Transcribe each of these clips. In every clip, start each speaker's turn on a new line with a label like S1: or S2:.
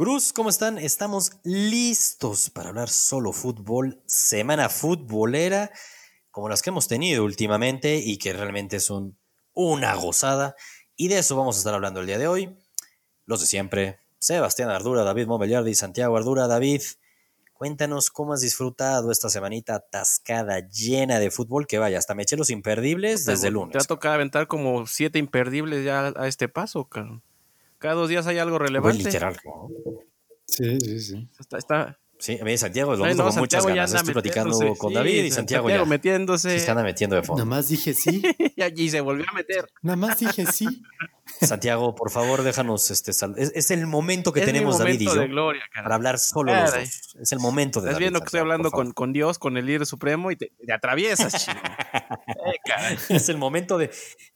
S1: Gruz, ¿cómo están? Estamos listos para hablar solo fútbol, semana futbolera, como las que hemos tenido últimamente y que realmente son una gozada. Y de eso vamos a estar hablando el día de hoy. Los de siempre, Sebastián Ardura, David Mobiliardi, Santiago Ardura. David, cuéntanos cómo has disfrutado esta semanita atascada, llena de fútbol, que vaya, hasta me eché los imperdibles desde el lunes.
S2: Te ha tocado aventar como siete imperdibles ya a este paso, cabrón. Cada dos días hay algo relevante.
S1: literal.
S3: Sí, sí, sí.
S2: Está, está,
S1: Sí, a mí Santiago lo noto con muchas ganas. Estoy platicando con
S2: sí,
S1: David y Santiago, ya
S2: metiéndose.
S1: sí se anda metiendo de fondo.
S3: Nada más dije sí.
S2: y allí se volvió a meter.
S3: Nada más dije sí.
S1: Santiago, por favor, déjanos este sal- es, es el momento que
S2: Es
S1: tenemos David y yo
S2: de gloria, cara.
S1: para hablar solo los dos. Es el momento de
S2: Estás
S1: David,
S2: viendo que estoy
S1: Santiago,
S2: hablando con, con Dios, con el líder supremo y te, te atraviesas, chico. Eh.
S1: Es el momento de,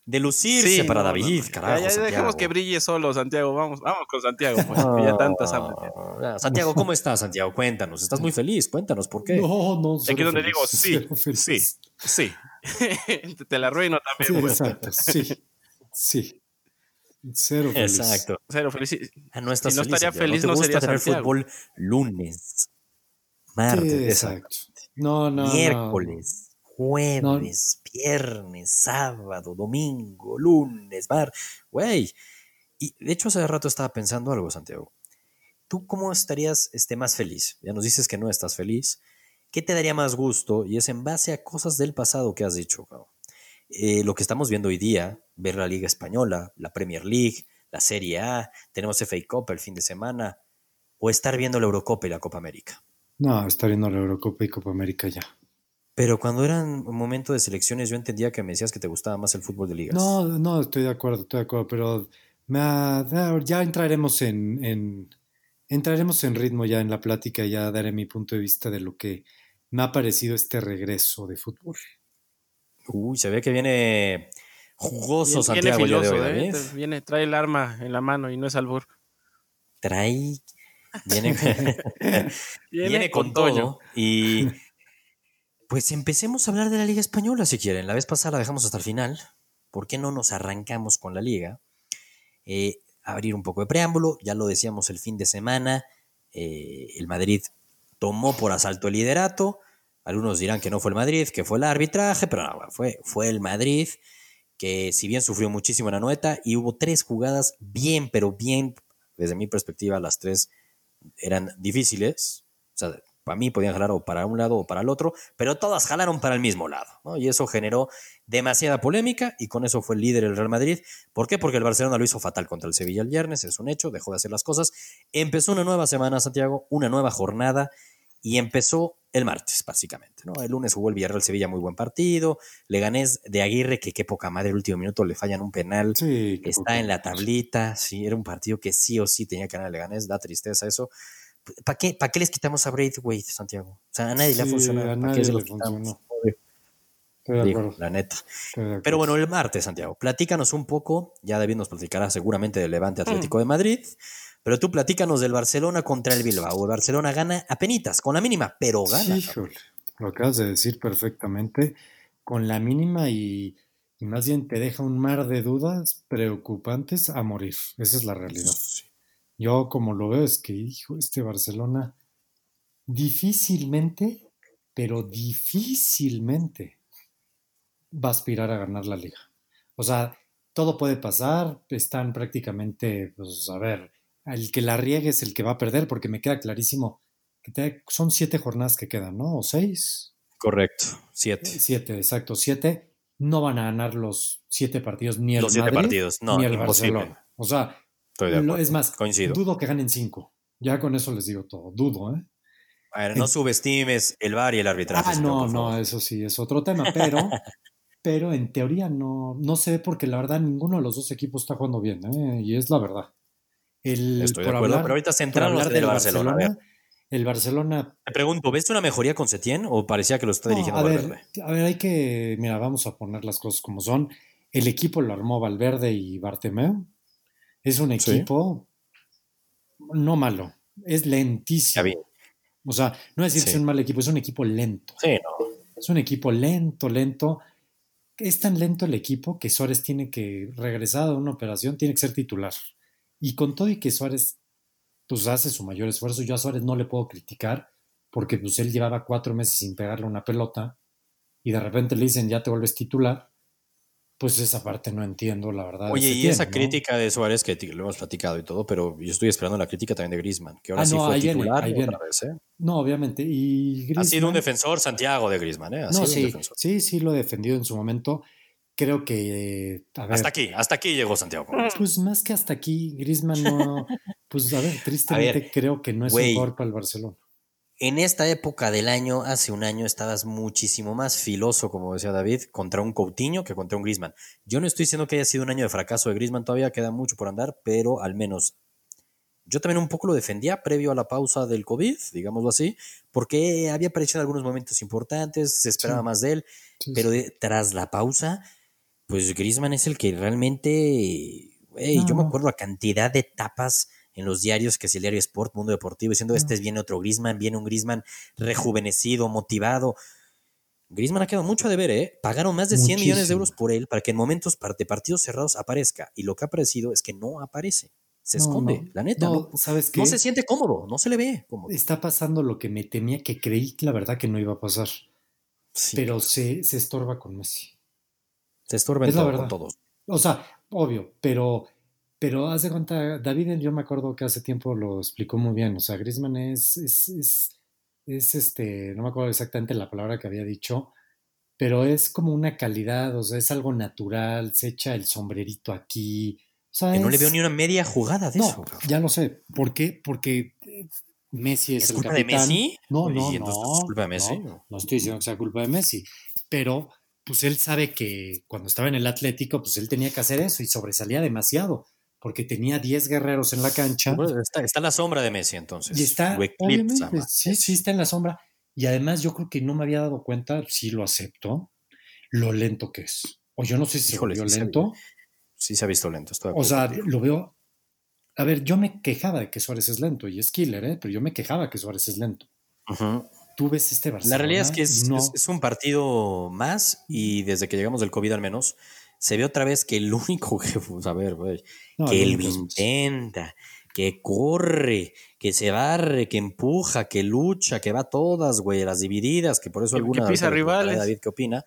S1: de lucirse
S2: Sí,
S1: para
S2: no,
S1: David,
S2: no, no.
S1: carajo.
S2: Ya, ya dejemos que brille solo, Santiago. Vamos, vamos con Santiago, pues. ya tantas.
S1: Ah. Santiago, ¿cómo estás, Santiago? Cuéntanos. Estás muy feliz. Cuéntanos por qué.
S3: No, no.
S2: Aquí
S3: cero
S2: donde
S3: feliz,
S2: digo sí,
S3: feliz.
S2: sí, sí. Te- te la arruino
S3: Sí,
S2: también, güey.
S3: exacto. Sí. Sí. Cero feliz.
S1: Exacto.
S2: Cero feliz.
S1: Ah, no estás
S2: Si no
S1: feliz,
S2: estaría
S1: Santiago.
S2: feliz,
S1: te
S2: no
S1: gusta
S2: sería
S1: tener
S2: Santiago.
S1: fútbol lunes, martes,
S3: Sí,
S1: exacto.
S3: exacto. No, no. no.
S1: miércoles, jueves, viernes, sábado, domingo, lunes, mar. Güey. Y de hecho, hace rato estaba pensando algo, Santiago. ¿Tú cómo estarías este, más feliz? Ya nos dices que no estás feliz. ¿Qué te daría más gusto? Y es en base a cosas del pasado que has dicho, cabrón. Eh, lo que estamos viendo hoy día, ver la Liga Española, la Premier League, la Serie A, tenemos FA Cup el fin de semana, o estar viendo la Eurocopa y la Copa América.
S3: No, está viendo la Eurocopa y Copa América ya.
S1: Pero cuando eran un momento de selecciones, yo entendía que me decías que te gustaba más el fútbol de ligas.
S3: No, no, estoy de acuerdo, estoy de acuerdo, pero me ha- ya- entraremos en, en- entraremos en ritmo ya en la plática, ya daré mi punto de vista de lo que me ha parecido este regreso de fútbol.
S1: Uy, se ve que viene jugoso
S2: Viene,
S1: Santiago el día de
S2: filoso,
S1: hoy,
S2: ¿eh? Te- Viene, trae el arma en la mano y no es albur.
S1: Trae. Viene, viene con
S2: Toño.
S1: todo. Y pues empecemos a hablar de la Liga Española si quieren. La vez pasada la dejamos hasta el final. ¿Por qué no nos arrancamos con la Liga? Eh, abrir un poco de preámbulo. Ya lo decíamos el fin de semana. eh, el Madrid tomó por asalto el liderato. Algunos dirán que no fue el Madrid, que fue el arbitraje, pero no, fue, fue el Madrid que si bien sufrió muchísimo en la noeta y hubo tres jugadas bien, pero bien, desde mi perspectiva, las tres eran difíciles. O sea, para mí podían jalar o para un lado o para el otro, pero todas jalaron para el mismo lado. ¿no? Y eso generó demasiada polémica y con eso fue el líder el Real Madrid. ¿Por qué? Porque el Barcelona lo hizo fatal contra el Sevilla el viernes, es un hecho, dejó de hacer las cosas. Empezó una nueva semana, Santiago, una nueva jornada y empezó el martes, básicamente. ¿no? El lunes jugó el Villarreal Sevilla, muy buen partido. Leganés de Aguirre, que qué poca madre, el último minuto le fallan un penal.
S3: Sí,
S1: Está en la tablita, sí, era un partido que sí o sí tenía que ganar el Leganés, da tristeza eso. ¿Para qué, ¿Para qué les quitamos a Braithwaite, Santiago? O sea, a nadie le ha
S3: Sí,
S1: funcionado.
S3: a
S1: ¿Para
S3: nadie
S1: qué se
S3: le funcionó.
S1: Digo,
S3: acuerdo,
S1: la neta. Pero bueno, el martes, Santiago, platícanos un poco, ya David nos platicará seguramente del Levante Atlético
S3: Mm.
S1: de Madrid, pero tú platícanos del Barcelona contra el Bilbao. El Barcelona gana a penitas, con la mínima, pero gana.
S3: Híjole, lo acabas de decir perfectamente, con la mínima y, y más bien te deja un mar de dudas preocupantes a morir. Esa es la realidad. Yo como lo veo es que, hijo, este Barcelona difícilmente, pero difícilmente va a aspirar a ganar la liga. O sea, todo puede pasar, están prácticamente, pues a ver, el que la riegue es el que va a perder, porque me queda clarísimo que te- son siete jornadas que quedan, ¿no? ¿O seis?
S1: Correcto, siete.
S3: Siete, exacto, siete. No van a ganar los siete partidos ni el
S1: Los siete partidos, no,
S3: ni el
S1: imposible.
S3: Barcelona. O sea,
S1: Estoy de
S3: lo-
S1: acuerdo.
S3: es más,
S1: Coincido.
S3: dudo que ganen cinco. Ya con eso les digo todo. Dudo, ¿eh?
S1: Bueno, no subestimes el VAR y el arbitraje.
S3: Ah, no, no, eso sí es otro tema, pero, pero en teoría no, no se ve porque la verdad ninguno de los dos equipos está jugando bien, ¿eh? y es la verdad. El,
S1: Estoy de acuerdo,
S3: hablar-
S1: pero ahorita centrarnos
S3: del
S1: el Barcelona. a ver.
S3: el Barcelona
S1: Te pregunto, ¿ves una mejoría con Setién o parecía que lo está
S3: No,
S1: dirigiendo
S3: a
S1: Valverde?
S3: ver, a ver, hay que, mira, vamos a poner las cosas como son. El equipo lo armó Valverde y Bartemeu. Es un
S1: Sí.
S3: equipo no malo, es lentísimo.
S1: vi.
S3: O sea, no es decir que es un mal equipo, es un equipo lento.
S1: Sí, no.
S3: Es un equipo lento, lento. Es tan lento el equipo que Suárez tiene que, regresar de una operación, tiene que ser titular. Y con todo y que Suárez pues hace su mayor esfuerzo. Yo a Suárez no le puedo criticar porque pues él llevaba cuatro meses sin pegarle una pelota y de repente le dicen ya te vuelves titular. Pues esa parte no entiendo, la verdad.
S1: Oye, y
S3: tiene,
S1: esa
S3: ¿no?
S1: crítica de Suárez que lo hemos platicado y todo, pero yo estoy esperando la crítica también de Griezmann, que ahora
S3: Ah,
S1: sí
S3: no,
S1: fue
S3: viene,
S1: titular
S3: ahí
S1: otra
S3: viene.
S1: vez, ¿eh?
S3: No, obviamente. Y
S1: Ha sido un
S3: Griezmann-
S1: defensor Santiago de Griezmann, ¿eh? Ha
S3: No,
S1: sido un
S3: sí,
S1: defensor.
S3: sí, sí lo he defendido en su momento. Creo que, eh, a ver,
S1: Hasta aquí, hasta aquí llegó Santiago. Griezmann.
S3: pues más que hasta aquí, Griezmann no, pues a ver, tristemente creo que no es
S1: güey.
S3: un jugador para el Barcelona.
S1: En esta época del año, hace un año, estabas muchísimo más filoso, como decía David, contra un Coutinho que contra un Griezmann. Yo no estoy diciendo que haya sido un año de fracaso de Griezmann, todavía queda mucho por andar, pero al menos yo también un poco lo defendía previo a la pausa del COVID, digámoslo así, porque había aparecido en algunos momentos importantes, se esperaba
S3: Sí.
S1: más de él,
S3: Sí,
S1: pero de- tras la pausa, pues Griezmann es el que realmente, yo me acuerdo la cantidad de tapas en los diarios, que si el diario Sport, Mundo Deportivo, diciendo, este es viene otro Griezmann, viene un Griezmann rejuvenecido, motivado. Griezmann ha quedado mucho a deber, ¿eh? Pagaron más de 100 millones de euros por él para que en momentos de partidos cerrados aparezca. Y lo que ha aparecido es que no aparece. Se
S3: No,
S1: esconde,
S3: no.
S1: la neta.
S3: No,
S1: No,
S3: ¿sabes qué?
S1: no se siente cómodo, no se le ve cómodo.
S3: Está pasando lo que me temía, que creí la verdad que no iba a pasar,
S1: Sí,
S3: pero se, se estorba con Messi.
S1: se estorba en
S3: es
S1: todo, con todos.
S3: O sea, obvio, pero, pero haz de cuenta, David, yo me acuerdo que hace tiempo lo explicó muy bien. O sea, Griezmann es, es, es, es este, no me acuerdo exactamente la palabra que había dicho, pero es como una calidad, o sea, es algo natural, se echa el sombrerito aquí. O sea,
S1: Que no le veo ni una media jugada de
S3: No,
S1: eso.
S3: ya lo sé. ¿Por qué? Porque eh, Messi es,
S1: ¿Es
S3: el
S1: culpa de
S3: capitán.
S1: Messi?
S3: No, no, no.
S1: es culpa de Messi.
S3: No, no estoy diciendo que sea culpa de Messi, pero pues él sabe que cuando estaba en el Atlético, pues él tenía que hacer eso y sobresalía demasiado, porque tenía 10 guerreros en la cancha
S1: Bueno, está, está la sombra de Messi, entonces.
S3: y está, obviamente, sí, sí está en la sombra. Y además yo creo que no me había dado cuenta, sí lo acepto, lo lento que es. O yo no sé si se
S1: Híjole,
S3: volvió
S1: sí se
S3: lento.
S1: Sí se ha visto lento. estoy de
S3: O sea, lo veo. A ver, yo me quejaba de que Suárez es lento y es killer, ¿eh? pero yo me quejaba que Suárez es lento. Tú ves este Barcelona.
S1: La realidad es que es,
S3: no,
S1: es- es un partido más y desde que llegamos del COVID al menos, se ve otra vez que el único que, pues, a ver,
S3: no,
S1: que
S3: el
S1: él
S3: único es-
S1: intenta, que corre, que se barre, que empuja, que lucha, que va a todas, güey, las divididas, que por eso
S2: Que- que
S1: alguna
S2: pisa rivales.
S1: David qué opina.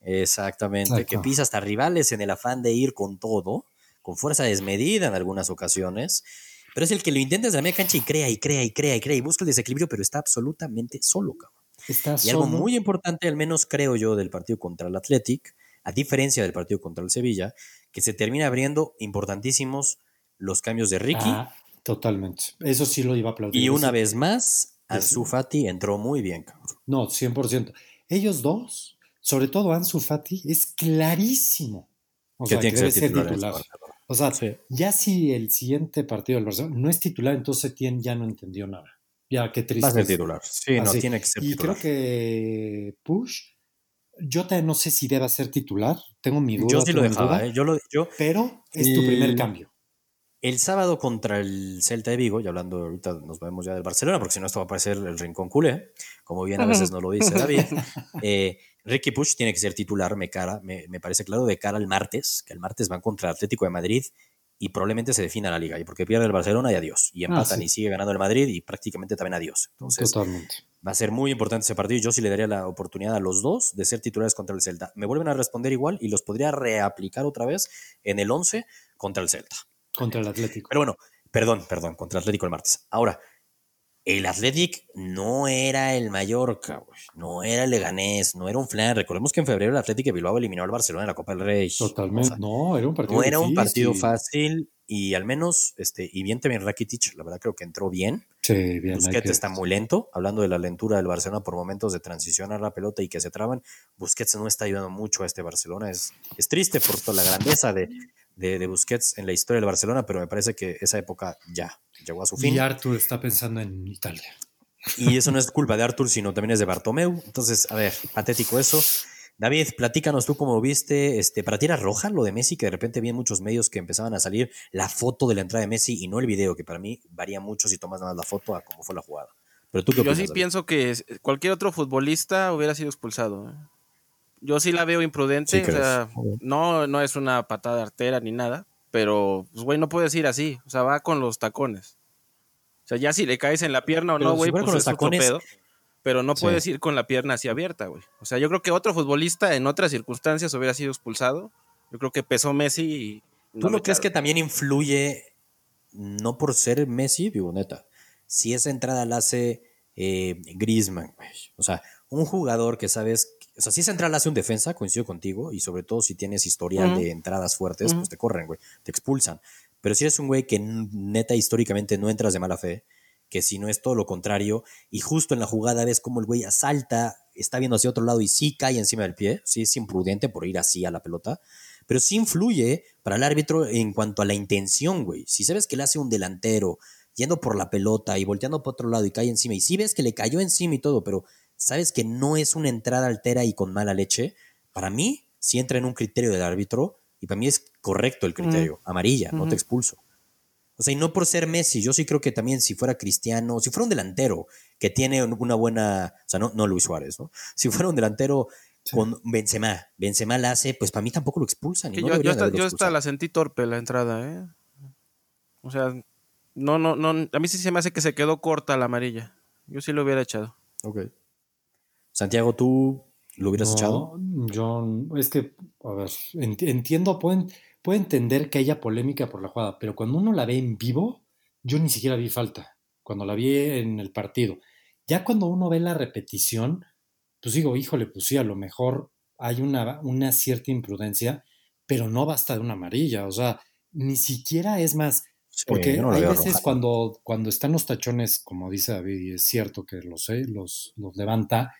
S1: Exactamente, que pisa hasta rivales en el afán de ir con todo, con fuerza desmedida en algunas ocasiones. Pero es el que lo intenta desde la media cancha y crea y crea y crea y crea y busca el desequilibrio, pero está absolutamente solo, cabrón.
S3: Está
S1: Y algo muy importante, al menos creo yo, del partido contra el Athletic, a diferencia del partido contra el Sevilla, que se termina abriendo importantísimos los cambios de Ricky.
S3: Ah, totalmente. Eso sí lo iba a aplaudir.
S1: y una vez más, Ansu. Fati entró muy bien, cabrón.
S3: No, 100%. Ellos dos, sobre todo Ansu Fati, es clarísimo. O
S1: que
S3: sea,
S1: tiene que ser titular.
S3: O sea,
S1: Sí.
S3: ya si el siguiente partido del Barcelona no es titular, entonces Etienne ya no entendió nada. Ya, qué triste.
S1: Va a ser titular. Sí, no, tiene que ser
S3: Y
S1: titular.
S3: creo que Push, yo no sé si deba ser titular. Tengo mi duda.
S1: yo sí lo dejaba,
S3: duda,
S1: ¿eh? Yo, lo, yo
S3: Pero es tu
S1: El-
S3: primer cambio.
S1: El sábado contra el Celta de Vigo, y hablando ahorita nos vemos ya del Barcelona, porque si no esto va a parecer el rincón culé, como bien a veces nos lo dice David. Eh, Ricky Push tiene que ser titular, me, cara, me, me parece claro, de cara al martes, que el martes van contra el Atlético de Madrid y probablemente se defina la liga, y porque pierde el Barcelona y adiós, y empatan
S3: Ah, sí.
S1: y sigue ganando el Madrid y prácticamente también adiós. Entonces
S3: Totalmente.
S1: va a ser muy importante ese partido, yo sí le daría la oportunidad a los dos de ser titulares contra el Celta. Me vuelven a responder igual y los podría reaplicar otra vez en el 11 contra el Celta.
S3: Contra el Atlético.
S1: Pero bueno, perdón, perdón, contra el Atlético el martes. Ahora, el Athletic no era el Mallorca, güey, no era el Leganés, no era un flan. Recordemos que en febrero el Atlético de Bilbao eliminó al Barcelona en la Copa del Rey.
S3: Totalmente.
S1: O sea,
S3: no, era un partido
S1: no era un partido fácil y al menos, este, y bien también Rakitic, la verdad creo que entró bien.
S3: Sí, bien.
S1: Busquets
S3: que-
S1: está muy lento, hablando de la lentura del Barcelona por momentos de transicionar la pelota y que se traban. Busquets no está ayudando mucho a este Barcelona. Es, es triste por toda la grandeza de, de, de Busquets en la historia del Barcelona, pero me parece que esa época ya llegó a su fin.
S3: Y Arthur está pensando en Italia.
S1: Y eso no es culpa de Arthur, sino también es de Bartomeu. Entonces, a ver, patético eso. David, platícanos tú cómo viste, este, para ti era roja lo de Messi, que de repente vi en muchos medios que empezaban a salir la foto de la entrada de Messi y no el video, que para mí varía mucho si tomas nada más la foto a cómo fue la jugada. Pero tú qué
S2: Yo
S1: opinas,
S2: sí
S1: David?
S2: pienso que cualquier otro futbolista hubiera sido expulsado. ¿eh? Yo sí la veo imprudente.
S1: Sí
S2: o sea, no, no es una patada artera ni nada. Pero, pues, güey, no puedes ir así. O sea, va con los tacones. O sea, ya si le caes en la pierna o
S1: Pero
S2: no, güey, pues
S1: con
S2: es
S1: los
S2: otro
S1: tacones-
S2: pedo. Pero no
S1: Sí.
S2: puedes ir con la pierna así abierta, güey. O sea, yo creo que otro futbolista en otras circunstancias hubiera sido expulsado. Yo creo que pesó Messi y.
S1: ¿Tú
S2: no
S1: crees que también influye, no por ser Messi, digo neta, si esa entrada la hace eh, Griezmann, güey? O sea, un jugador que sabes, o sea, si la hace un defensa, coincido contigo, y sobre todo si tienes historial de entradas fuertes, pues te corren, güey, te expulsan. Pero si eres un güey que neta históricamente no entras de mala fe, que si no es todo lo contrario, y justo en la jugada ves como el güey asalta, está viendo hacia otro lado y sí cae encima del pie, sí es imprudente por ir así a la pelota, pero sí influye para el árbitro en cuanto a la intención, güey. Si sabes que le hace un delantero yendo por la pelota y volteando por otro lado y cae encima, y si ves que le cayó encima y todo, pero sabes que no es una entrada altera y con mala leche, para mí sí entra en un criterio del árbitro y para mí es correcto el criterio, amarilla, no te expulso. O sea, y no por ser Messi, yo sí creo que también si fuera Cristiano, si fuera un delantero que tiene un- una buena, o sea, no, no Luis Suárez, ¿no? Si fuera un delantero con Benzema, Benzema la hace, pues para mí tampoco lo expulsan. y
S2: Que
S1: no
S2: yo, yo
S1: expulsado.
S2: la sentí torpe la entrada, ¿eh? O sea, no, no, no. A mí sí se me hace que se quedó corta la amarilla. Yo sí lo hubiera echado.
S1: Ok. Santiago, ¿tú lo hubieras
S3: No,
S1: echado?
S3: Yo, es que, a ver, enti- entiendo, pueden, puedo entender que haya polémica por la jugada, pero cuando uno la ve en vivo, yo ni siquiera vi falta, cuando la vi en el partido. Ya cuando uno ve la repetición, pues digo, híjole, pues sí, a lo mejor hay una, una cierta imprudencia, pero no basta de una amarilla, o sea, ni siquiera es más,
S1: Sí,
S3: porque
S1: no
S3: hay veces cuando, cuando están los tachones, como dice David, y es cierto que los, eh, los, los levanta,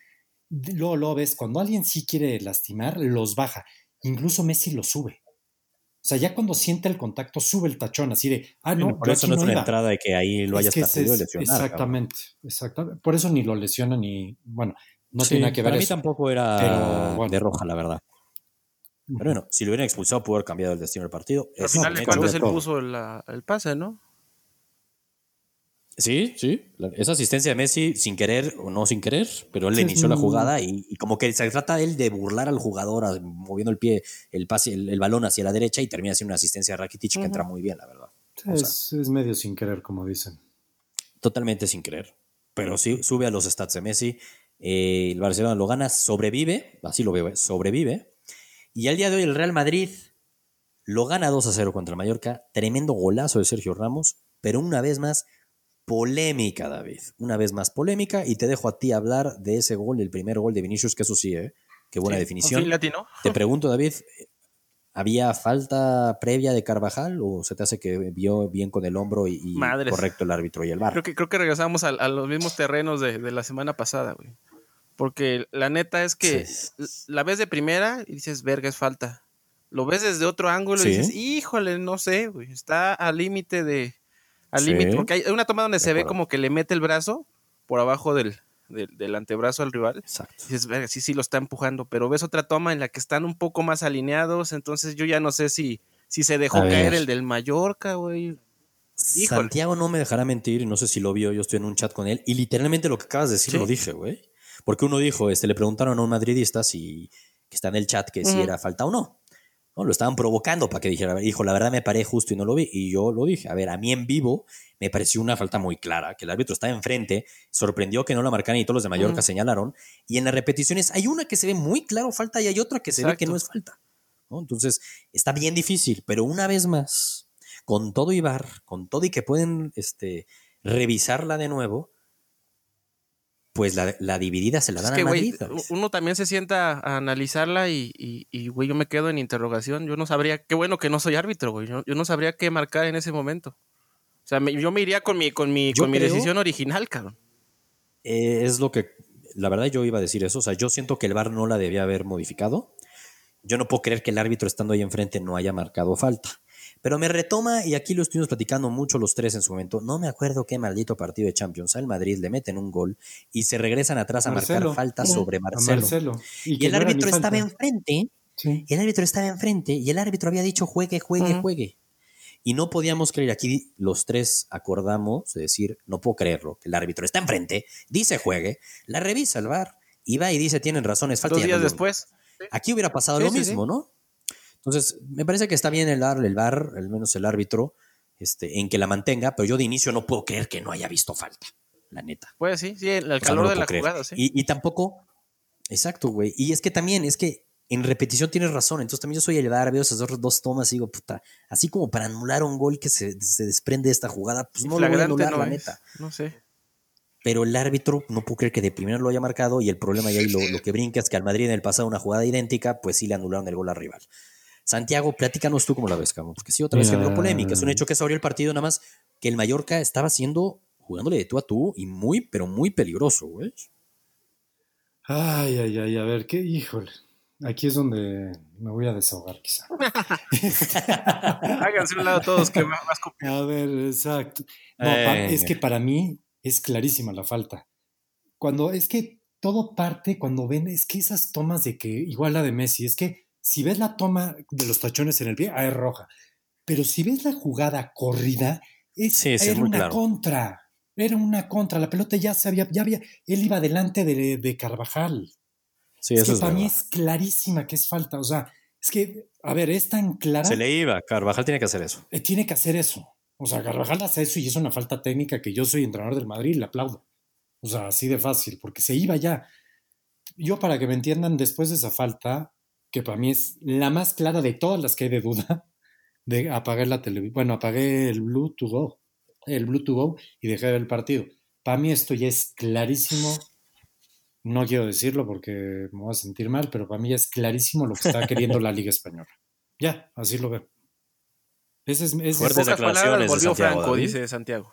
S3: luego lo ves, cuando alguien sí quiere lastimar, los baja. Incluso Messi lo sube. O sea, ya cuando siente el contacto, sube el tachón, así de, ah, no,
S1: Bueno, por eso no es una
S3: iba.
S1: entrada de que ahí lo hayas podido
S3: es-
S1: lesionar. cabrón.
S3: Exactamente, exactamente. Por eso ni lo lesionan ni, bueno, no
S1: Sí,
S3: tiene nada que ver
S1: Para mí
S3: eso.
S1: tampoco era
S3: Pero, bueno.
S1: de roja, la verdad. Pero bueno, si lo hubieran expulsado, pudo haber cambiado el destino del partido.
S2: Al
S1: Es
S2: final de cuentas él puso la- el pase, ¿no?
S1: Sí, sí. Esa asistencia de Messi, sin querer o no sin querer, pero él
S3: Sí,
S1: inició la jugada y, y como que se trata él de burlar al jugador, a- moviendo el pie, el pase, el, el balón hacia la derecha y termina siendo una asistencia de Rakitic que entra muy bien, la verdad.
S3: Sí,
S1: o sea,
S3: es, es medio sin querer, como dicen.
S1: Totalmente sin querer. Pero sí, sube a los stats de Messi. eh, el Barcelona lo gana, sobrevive, así lo veo, eh, sobrevive. Y al día de hoy el Real Madrid lo gana 2 a 0 contra el Mallorca. Tremendo golazo de Sergio Ramos, pero una vez más polémica, David. Una vez más polémica. Y te dejo a ti hablar de ese gol, el primer gol de Vinicius, que eso sí, ¿eh? Qué buena
S2: Sí,
S1: definición.
S2: latino.
S1: Te pregunto, David, ¿había falta previa de Carvajal o se te hace que vio bien con el hombro y, correcto el árbitro y el bar?
S2: Creo que, creo que regresamos a, a los mismos terrenos de, de la semana pasada, güey. Porque la neta es que
S1: Sí.
S2: la ves de primera y dices, verga, es falta. Lo ves desde otro ángulo
S1: Sí.
S2: y dices, híjole, no sé, güey. Está al límite de. Al
S1: Sí.
S2: límite. Porque hay una toma donde
S1: De
S2: se ve como que le mete el brazo por abajo del, del, del antebrazo al rival.
S1: Exacto.
S2: Y verga, sí, sí lo está empujando. Pero ves otra toma en la que están un poco más alineados. Entonces yo ya no sé si, si se dejó caer el del Mallorca, güey. Híjole.
S1: Santiago no me dejará mentir, y no sé si lo vio, yo estoy en un chat con él, y literalmente lo que acabas de decir
S2: Sí.
S1: lo dije, güey. Porque uno dijo, este, le preguntaron a un madridista si, que está en el chat, que si era falta o no. ¿No? Lo estaban provocando para que dijera, hijo, la verdad me paré justo y no lo vi. Y yo lo dije, a ver, a mí en vivo me pareció una falta muy clara, que el árbitro estaba enfrente, sorprendió que no la marcaran y todos los de Mallorca señalaron. Y en las repeticiones hay una que se ve muy claro falta y hay otra que se ve que no es falta. ¿no? Entonces, está bien difícil, pero una vez más, con todo y VAR, con todo y que pueden este, revisarla de nuevo, pues la, la dividida se la
S2: Es
S1: dan
S2: que,
S1: a Madrid. ¿sabes?
S2: uno también se sienta a analizarla y, güey, yo me quedo en interrogación. Yo no sabría, qué bueno que no soy árbitro, güey. Yo, yo no sabría qué marcar en ese momento. O sea, me- yo me iría con mi, con mi,
S1: Yo
S2: con mi decisión original, cabrón.
S1: Eh, es lo que, la verdad yo iba a decir eso, o sea, yo siento que el VAR no la debía haber modificado. Yo no puedo creer que el árbitro estando ahí enfrente no haya marcado falta. Pero me retoma, y aquí lo estuvimos platicando mucho los tres en su momento, no me acuerdo qué maldito partido de Champions al Madrid le meten un gol y se regresan atrás a
S3: Marcelo.
S1: marcar falta
S3: Sí,
S1: sobre Marcelo.
S3: Marcelo.
S1: Y, el árbitro estaba enfrente,
S3: Sí.
S1: el árbitro estaba enfrente y el árbitro había dicho juegue, juegue, juegue. Y no podíamos creer, aquí los tres acordamos de decir, no puedo creerlo, que el árbitro está enfrente, dice juegue, la revisa el VAR y va y dice tienen razón, es falta.
S2: Dos días después.
S1: Aquí hubiera pasado
S2: Sí,
S1: lo
S2: sí,
S1: mismo,
S2: sí.
S1: ¿no? Entonces, me parece que está bien el VAR, el VAR, al menos el árbitro, este, en que la mantenga, pero yo de inicio no puedo creer que no haya visto falta, la neta.
S2: Pues sí, sí, el, el
S1: O sea, no
S2: calor
S1: lo
S2: de la
S1: creer.
S2: jugada, sí.
S1: Y, y tampoco, exacto, güey. Y es que también, es que en repetición tienes razón. Entonces también yo soy el bar, veo esas dos, dos tomas y digo, puta, así como para anular un gol que se, se desprende de esta jugada, pues no lo voy a anular,
S2: no
S1: la
S2: es,
S1: neta.
S2: No sé.
S1: Pero el árbitro no puedo creer que de primero lo haya marcado y el problema y ahí lo, lo que brinca es que al Madrid en el pasado una jugada idéntica, pues sí le anularon el gol al rival. Santiago, platícanos tú cómo la ves, cabrón, porque sí, otra vez generó polémica. Es un hecho que se abrió el partido, nada más que el Mallorca estaba haciendo, jugándole de tú a tú y muy, pero muy peligroso, güey.
S3: Ay, ay, ay, a ver, qué, híjole. Aquí es donde me voy a desahogar, quizá.
S2: Háganse un lado todos que más,
S3: A ver, exacto. No,
S1: Eh.
S3: es que para mí es clarísima la falta. Cuando es que todo parte cuando ven, es que esas tomas de que, igual la de Messi, es que si ves la toma de los tachones en el pie, ah, es roja. Pero si ves la jugada corrida, es,
S1: Sí, sí, es
S3: era
S1: muy
S3: una
S1: claro.
S3: contra. Era una contra. La pelota ya se había, ya había, él iba delante de, de Carvajal.
S1: Sí,
S3: es
S1: eso
S3: que
S1: es
S3: para mí es clarísima que es falta. O sea, es que, a ver, es tan clara.
S1: Se le iba, Carvajal tiene que hacer eso.
S3: Eh, tiene que hacer eso. O sea, Carvajal hace eso y es una falta técnica que yo soy entrenador del Madrid y le aplaudo. O sea, así de fácil, porque se iba ya. Yo, para que me entiendan, después de esa falta, que para mí es la más clara de todas las que hay de duda, de apagar la televisión. Bueno, apagué el Blue to Go, el Blue to Go y dejé de ver el partido. Para mí esto ya es clarísimo. No quiero decirlo porque me voy a sentir mal, pero para mí ya es clarísimo lo que está queriendo la Liga Española. Ya, así lo veo. Ese es, ese es-
S1: Fuertes
S2: palabras
S1: declaraciones de
S2: volvió
S1: Santiago,
S2: Franco,
S1: David.
S2: dice Santiago.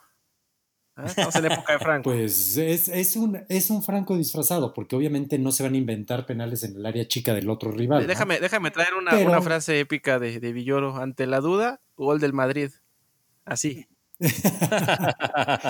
S2: Ah, Estamos en época de Franco.
S3: Pues es, es un, es un Franco disfrazado, porque obviamente no se van a inventar penales en el área chica del otro rival. ¿no?
S2: déjame, déjame traer una,
S3: Pero-
S2: una frase épica de, de Villoro. Ante la duda, gol del Madrid. Así.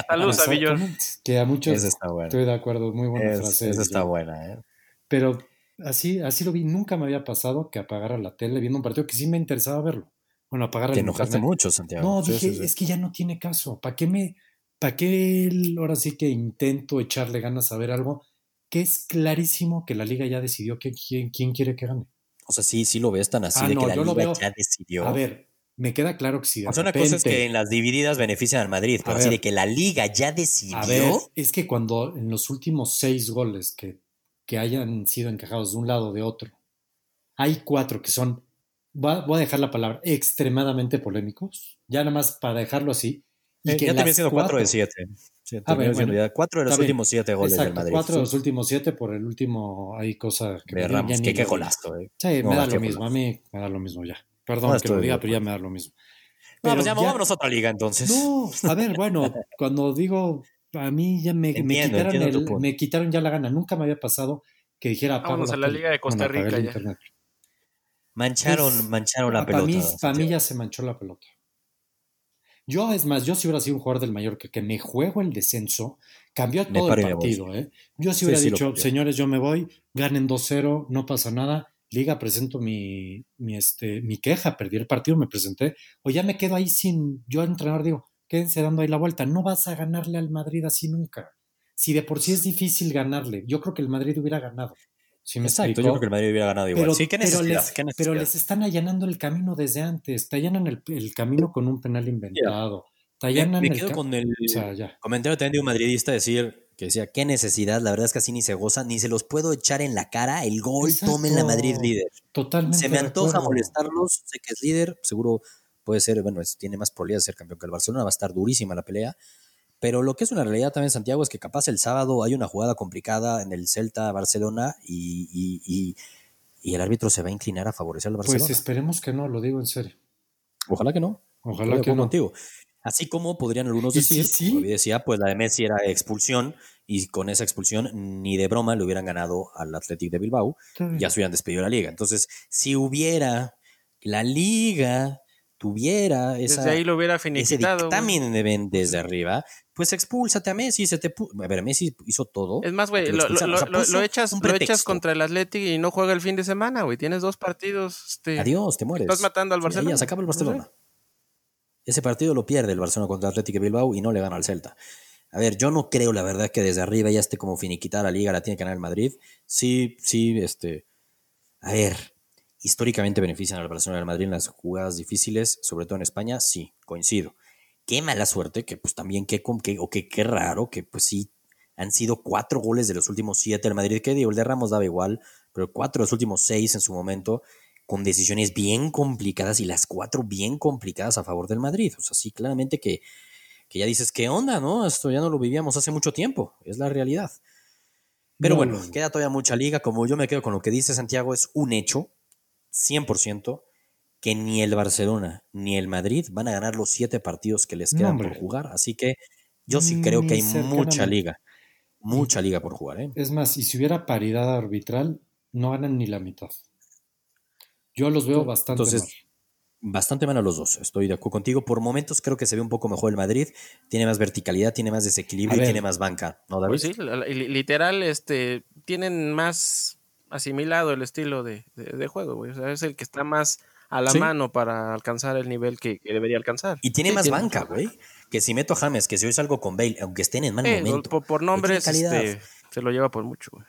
S2: Saludos a Villoro.
S3: Que a muchos
S1: Esa está buena.
S3: estoy de acuerdo, muy buena
S1: Es-
S3: frase.
S1: esa está buena, ¿eh?
S3: Pero así, así lo vi, nunca me había pasado que apagara la tele viendo un partido que sí me interesaba verlo. Bueno, apagar
S1: Te enojaste
S3: internet.
S1: mucho, Santiago.
S3: No,
S1: Sí,
S3: dije,
S1: sí, sí.
S3: es que ya no tiene caso. ¿Para qué me, para qué ahora sí que intento echarle ganas a ver algo que es clarísimo que la liga ya decidió que, quién, quién quiere que gane?
S1: O sea, sí, sí lo ves tan así
S3: Ah,
S1: de
S3: no,
S1: que la liga
S3: veo-
S1: ya decidió.
S3: A ver, me queda claro que si de
S1: o sea, una cosa es que en las divididas benefician al Madrid, pero así
S3: ver.
S1: de que la liga ya decidió.
S3: A ver, es que cuando en los últimos seis goles que, que hayan sido encajados de un lado o de otro, hay cuatro que son, voy a dejar la palabra, extremadamente polémicos, ya nada más para dejarlo así. Y
S1: Eh,
S3: que
S1: ya terminó siendo 4 de
S3: cuatro-
S1: 7. Sí,
S3: Ah,
S1: terminó
S3: bueno,
S1: siendo
S3: bueno.
S1: ya 4 de los últimos 7 goles
S3: Exacto,
S1: del Madrid.
S3: cuatro de
S1: Sí.
S3: los últimos siete, por el último hay cosa que
S1: De
S3: me-
S1: Ramos, que qué golazo, eh.
S3: Sí,
S1: No,
S3: me da lo mismo, a mí me da lo mismo ya. Perdón
S1: No,
S3: que lo diga, pero ya me da lo mismo.
S1: No, pues
S3: Pero
S1: ya
S3: ya-
S1: movámonos a otra liga entonces.
S3: No, a ver, bueno, cuando digo, a mí ya me, me quitaron
S1: entiendo tu
S3: el-
S1: punto.
S3: me quitaron ya la gana. Nunca me había pasado que dijera
S2: Vámonos
S3: la
S2: a la. Liga de Costa Rica ya.
S3: internet.
S1: Mancharon,
S3: Es-
S1: mancharon la
S3: Para
S1: pelota.
S3: mí, para mí ya se manchó la pelota. Yo, es más, yo si hubiera sido un jugador del Mallorca que me juego el descenso, cambió todo
S1: paro
S3: el partido. ¿eh? Yo si
S1: Sí,
S3: hubiera
S1: sí
S3: dicho, señores, yo me voy, ganen 2-0, no pasa nada. Liga, presento mi, mi, este, mi queja, perdí el partido, me presenté. O ya me quedo ahí sin, yo al entrenador digo, quédense dando ahí la vuelta. No vas a ganarle al Madrid así nunca. Si de por sí es difícil ganarle, yo creo que el Madrid hubiera ganado. ¿Sí me
S1: Exacto,
S3: explico?
S1: yo creo que el Madrid hubiera ganado igual.
S3: Pero,
S1: sí, qué
S3: pero
S1: necesidad,
S3: les,
S1: qué
S3: pero les están allanando el camino desde antes. Te allanan el, el camino con un penal inventado. Te
S1: Me,
S3: allanan
S1: me
S3: el
S1: quedo con el
S3: O sea, ya.
S1: comentario también de un madridista decir que decía, qué necesidad, la verdad es que así ni se goza, ni se los puedo echar en la cara, el gol,
S3: Exacto.
S1: tomen la Madrid líder.
S3: Totalmente.
S1: Se me antoja molestarlos, sé que es líder, seguro puede ser, bueno, es- tiene más probabilidades de ser campeón que el Barcelona, va a estar durísima la pelea. Pero lo que es una realidad también, Santiago, es que capaz el sábado hay una jugada complicada en el Celta-Barcelona y, y- y- y el árbitro se va a inclinar a favorecer al Barcelona.
S3: Pues esperemos que no, lo digo en serio.
S1: Ojalá que no.
S3: Ojalá que no.
S1: contigo. Así como podrían algunos
S3: sí,
S1: decir,
S3: sí.
S1: como David decía, pues la de Messi era expulsión y con esa expulsión ni de broma le hubieran ganado al Athletic de Bilbao, ya se hubieran despedido de la liga. Entonces, si hubiera la liga tuviera esa,
S2: Desde ahí lo hubiera
S1: ese dictamen desde arriba, pues expúlsate a Messi, se te a ver, Messi hizo todo.
S2: Es más, güey,
S1: lo
S2: lo, lo-
S1: expulsaran. O sea,
S2: lo- lo
S1: puso
S2: echas, lo echas contra el Athletic y no juega el fin de semana, güey. Tienes dos partidos. Este,
S1: Adiós, te mueres.
S2: Estás matando al
S1: Sí,
S2: Barcelona.
S1: ya se acaba el. Barcelona. Ese partido lo pierde el Barcelona contra Atlético de Bilbao y no le gana al Celta. A ver, yo no creo, la verdad, que desde arriba ya esté como finiquitada la liga, la tiene que ganar el Madrid. Sí, sí, este. A ver, históricamente benefician al Barcelona y al Madrid en las jugadas difíciles, sobre todo en España, sí, coincido. Qué mala suerte, que pues también qué, qué- o qué, qué raro, que pues sí, han sido cuatro goles de los últimos siete del Madrid, que digo, el de Ramos daba igual, pero cuatro de los últimos seis en su momento, con decisiones bien complicadas y las cuatro bien complicadas a favor del Madrid. O sea, sí, claramente que, que ya dices, ¿qué onda, no? Esto ya no lo vivíamos hace mucho tiempo, es la realidad. Pero
S3: No,
S1: bueno,
S3: no, no.
S1: queda todavía mucha liga. Como yo me quedo con lo que dice Santiago, es un hecho, 100%, que ni el Barcelona ni el Madrid van a ganar los siete partidos que les quedan por jugar. Así que yo sí creo
S3: Ni
S1: que hay mucha liga. Mucha liga por jugar, ¿eh?
S3: Es más, y si hubiera paridad arbitral, no ganan ni la mitad. Yo los veo bastante
S1: Entonces,
S3: mal.
S1: Bastante mal a los dos, estoy de acuerdo contigo. Por momentos creo que se ve un poco mejor el Madrid. Tiene más verticalidad, tiene más desequilibrio y tiene más banca, ¿no, David?
S2: Pues sí, literal, este, tienen más asimilado el estilo de, de- de juego, güey. O sea, es el que está más a la
S1: Sí.
S2: mano para alcanzar el nivel que, que debería alcanzar.
S1: Y tiene
S2: Sí,
S1: más
S2: tiene-
S1: banca, güey. Que si meto a James, que si hoy salgo con Bale, aunque estén en mal
S2: Eh,
S1: momento.
S2: por, por nombres, este, se lo lleva por mucho, güey.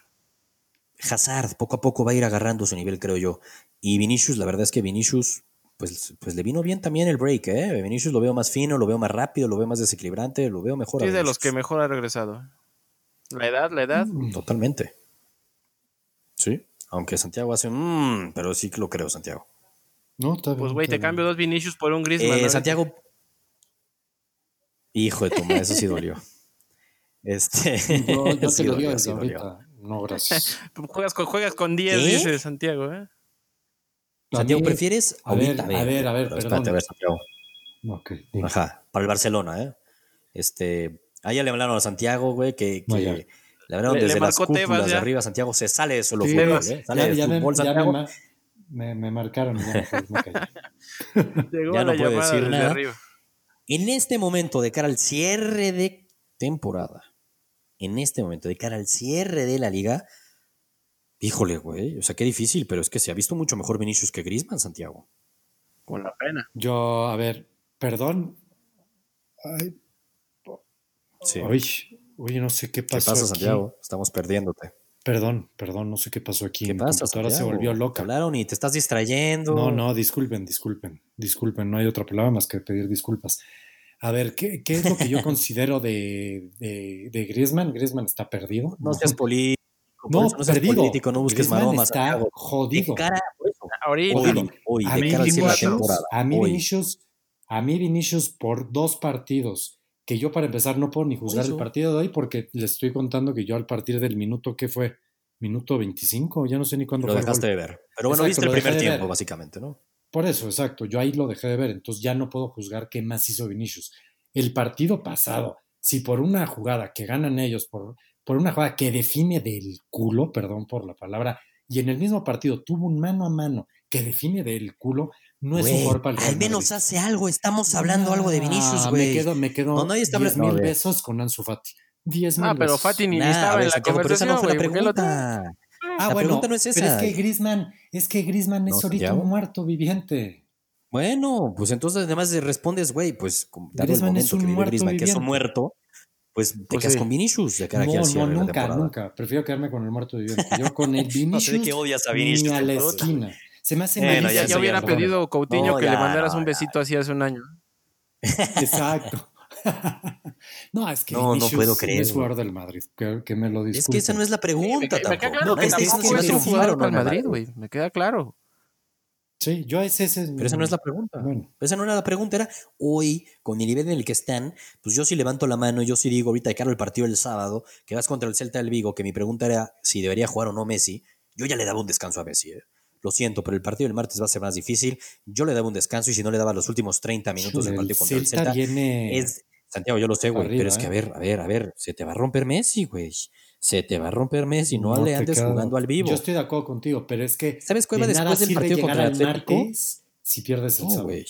S1: Hazard poco a poco va a ir agarrando su nivel, creo yo. Y Vinicius, la verdad es que Vinicius, pues, pues le vino bien también el break, ¿eh? Vinicius lo veo más fino, lo veo más rápido, lo veo más desequilibrante, lo veo mejor.
S2: Sí, es de los que mejor ha regresado. La edad, la edad.
S3: Mm.
S1: Totalmente. Sí, aunque Santiago hace un... mmm, pero sí que lo creo, Santiago.
S3: No, está bien,
S2: Pues, güey, te
S3: bien.
S2: cambio dos Vinicius por un Griezmann.
S1: Eh,
S2: ¿no?
S1: Santiago... Hijo de tu madre, eso sí dolió. Este...
S3: Yo, yo
S1: sí
S3: te lo
S1: dolió,
S3: digo
S1: sí dolió.
S3: No, gracias.
S2: Juegas con, juegas con 10,
S1: ¿Qué?
S2: dice Santiago, ¿eh?
S3: A
S1: Santiago,
S3: mí-
S1: ¿prefieres?
S3: a ver,
S1: Ahorita,
S3: a ver, a ver,
S1: pero
S3: perdón.
S1: espérate, a ver, Santiago.
S3: Ok, dime.
S1: Ajá, para el Barcelona, ¿eh? Este, ahí ya le hablaron a Santiago, güey, que, que
S3: No,
S1: le hablaron
S2: Le- le
S1: desde las
S2: marcó
S1: cúpulas
S2: Tebas
S1: de arriba. Santiago se sale de solo
S3: Sí,
S1: fútbol,
S2: Tebas.
S1: ¿eh? Sale
S3: Ya,
S1: de
S3: ya me,
S1: fútbol,
S3: ya me
S1: Santiago.
S3: ma- me- me marcaron. Ya.
S2: Llegó
S1: Ya
S2: la
S1: no
S2: llamada
S1: decir nada.
S2: arriba.
S1: En este momento, de cara al cierre de temporada, en este momento, de cara al cierre de la liga, híjole, güey, o sea, qué difícil, pero es que se ha visto mucho mejor Vinicius que Griezmann, Santiago.
S2: Con la pena.
S3: Yo, a ver, perdón. Ay,
S1: Sí.
S3: uy, uy, no sé qué
S1: ¿Qué
S3: pasó.
S1: pasa,
S3: aquí.
S1: Santiago? Estamos perdiéndote.
S3: Perdón, perdón, no sé qué pasó aquí.
S1: ¿Qué
S3: Mi
S1: pasa,
S3: computadora
S1: Santiago?
S3: se volvió loca.
S1: hablaron y te estás distrayendo.
S3: No, no, disculpen, disculpen, disculpen, no hay otro problema más que pedir disculpas. A ver, ¿qué, qué es lo que yo considero de, de, de Griezmann? Griezmann está perdido.
S1: No seas político.
S3: No,
S1: no seas
S3: perdido.
S1: político, no busques
S3: Griezmann
S1: maromas.
S3: está
S1: Santiago.
S3: jodido.
S1: De cara,
S2: Ahorita.
S1: hoy,
S3: Jodido.
S1: hoy,
S3: a
S1: de
S3: mí, Vinicius, a mí. Vinicius, a mí Vinicius por dos partidos, que yo para empezar no puedo ni juzgar el partido de hoy porque le estoy contando que yo al partir del minuto, ¿qué fue? Minuto 25, ya no sé ni cuándo
S1: Lo
S3: fue
S1: dejaste de ver. Pero bueno,
S3: Exacto,
S1: viste el primer tiempo, básicamente, ¿no?
S3: Por eso, exacto, yo ahí lo dejé de ver, entonces ya no puedo juzgar qué más hizo Vinicius. El partido pasado, si por una jugada que ganan ellos, por, por una jugada que define del culo, perdón por la palabra, y en el mismo partido tuvo un mano a mano que define del culo, no es para el
S1: al menos
S3: Madrid.
S1: hace algo. Estamos hablando algo de Vinicius,
S3: Ah,
S1: güey.
S3: Me quedo, me quedo
S1: No, nadie está
S3: 10
S1: hablando-
S3: mil
S1: no,
S3: besos con Ansu Fati. 10 mil
S2: Ah, pero. Fati ni,
S1: Nah,
S2: estaba
S1: ver,
S2: en la
S1: Santiago, pero esa
S2: conversación,
S1: no fue la
S2: güey, ¿por qué lo
S1: pregunta.
S3: Ah,
S1: la
S3: bueno,
S1: pregunta no es
S3: pero
S1: esa.
S3: es que Griezmann, es que Griezmann es
S1: No,
S3: ahorita
S1: Santiago.
S3: un muerto viviente.
S1: Bueno, pues entonces además de respondes, güey, pues como dado el
S3: Griezmann es
S1: momento
S3: un
S1: que vive
S3: muerto
S1: Griezmann, que es un
S3: viviente.
S1: muerto, pues te
S2: Pues
S1: quedas
S2: sí.
S1: con Vinicius de cara
S3: No, no, nunca,
S1: temporada.
S3: nunca. Prefiero quedarme con el muerto viviente. Yo con el
S1: No
S3: Vinicius
S1: sé de qué odias a Vinicius,
S3: ni a la esquina. Se me hace
S1: Bueno,
S2: Ya,
S1: ya
S3: malísimo,
S1: sé,
S2: ya hubiera pedido Coutinho
S1: No,
S2: que
S1: ya,
S2: le mandaras
S1: no,
S2: un
S1: ya.
S2: besito así hace un año.
S3: Exacto. no, es que
S1: No, no puedo creer,
S3: es jugador del Madrid. Que, que me lo
S1: Es que esa no es la pregunta
S2: me, queda- me queda
S1: tampoco.
S2: claro que
S3: es que
S2: es un
S3: me
S2: jugador
S1: fijaron,
S2: para el
S1: no,
S2: Madrid,
S1: no,
S2: güey. Me queda claro.
S3: Sí, yo ese, ese
S1: Pero esa no es la pregunta.
S3: Bueno,
S1: Esa no era la pregunta, era hoy, con el nivel en el que están, pues yo sí levanto la mano, yo sí digo ahorita de cara al partido del sábado, que vas contra el Celta del Vigo, que mi pregunta era si debería jugar o no Messi, yo ya le daba un descanso a Messi, ¿eh? Lo siento, pero el partido del martes va a ser más difícil. Yo le daba un descanso y si no le daba los últimos 30 minutos del
S3: el
S1: partido contra el
S3: Celta
S1: Celta,
S3: viene...
S1: es Santiago, yo lo sé, güey, pero es que a
S3: ¿eh?
S1: ver, a ver, a ver, se te va a romper Messi, güey. Se te va a romper Messi, no,
S3: No
S1: le andes jugando al vivo.
S3: Yo estoy de acuerdo contigo, pero es que
S1: ¿Sabes cuál
S3: de
S1: va después del partido contra el Atlético?
S3: martes si pierdes el
S1: No, güey.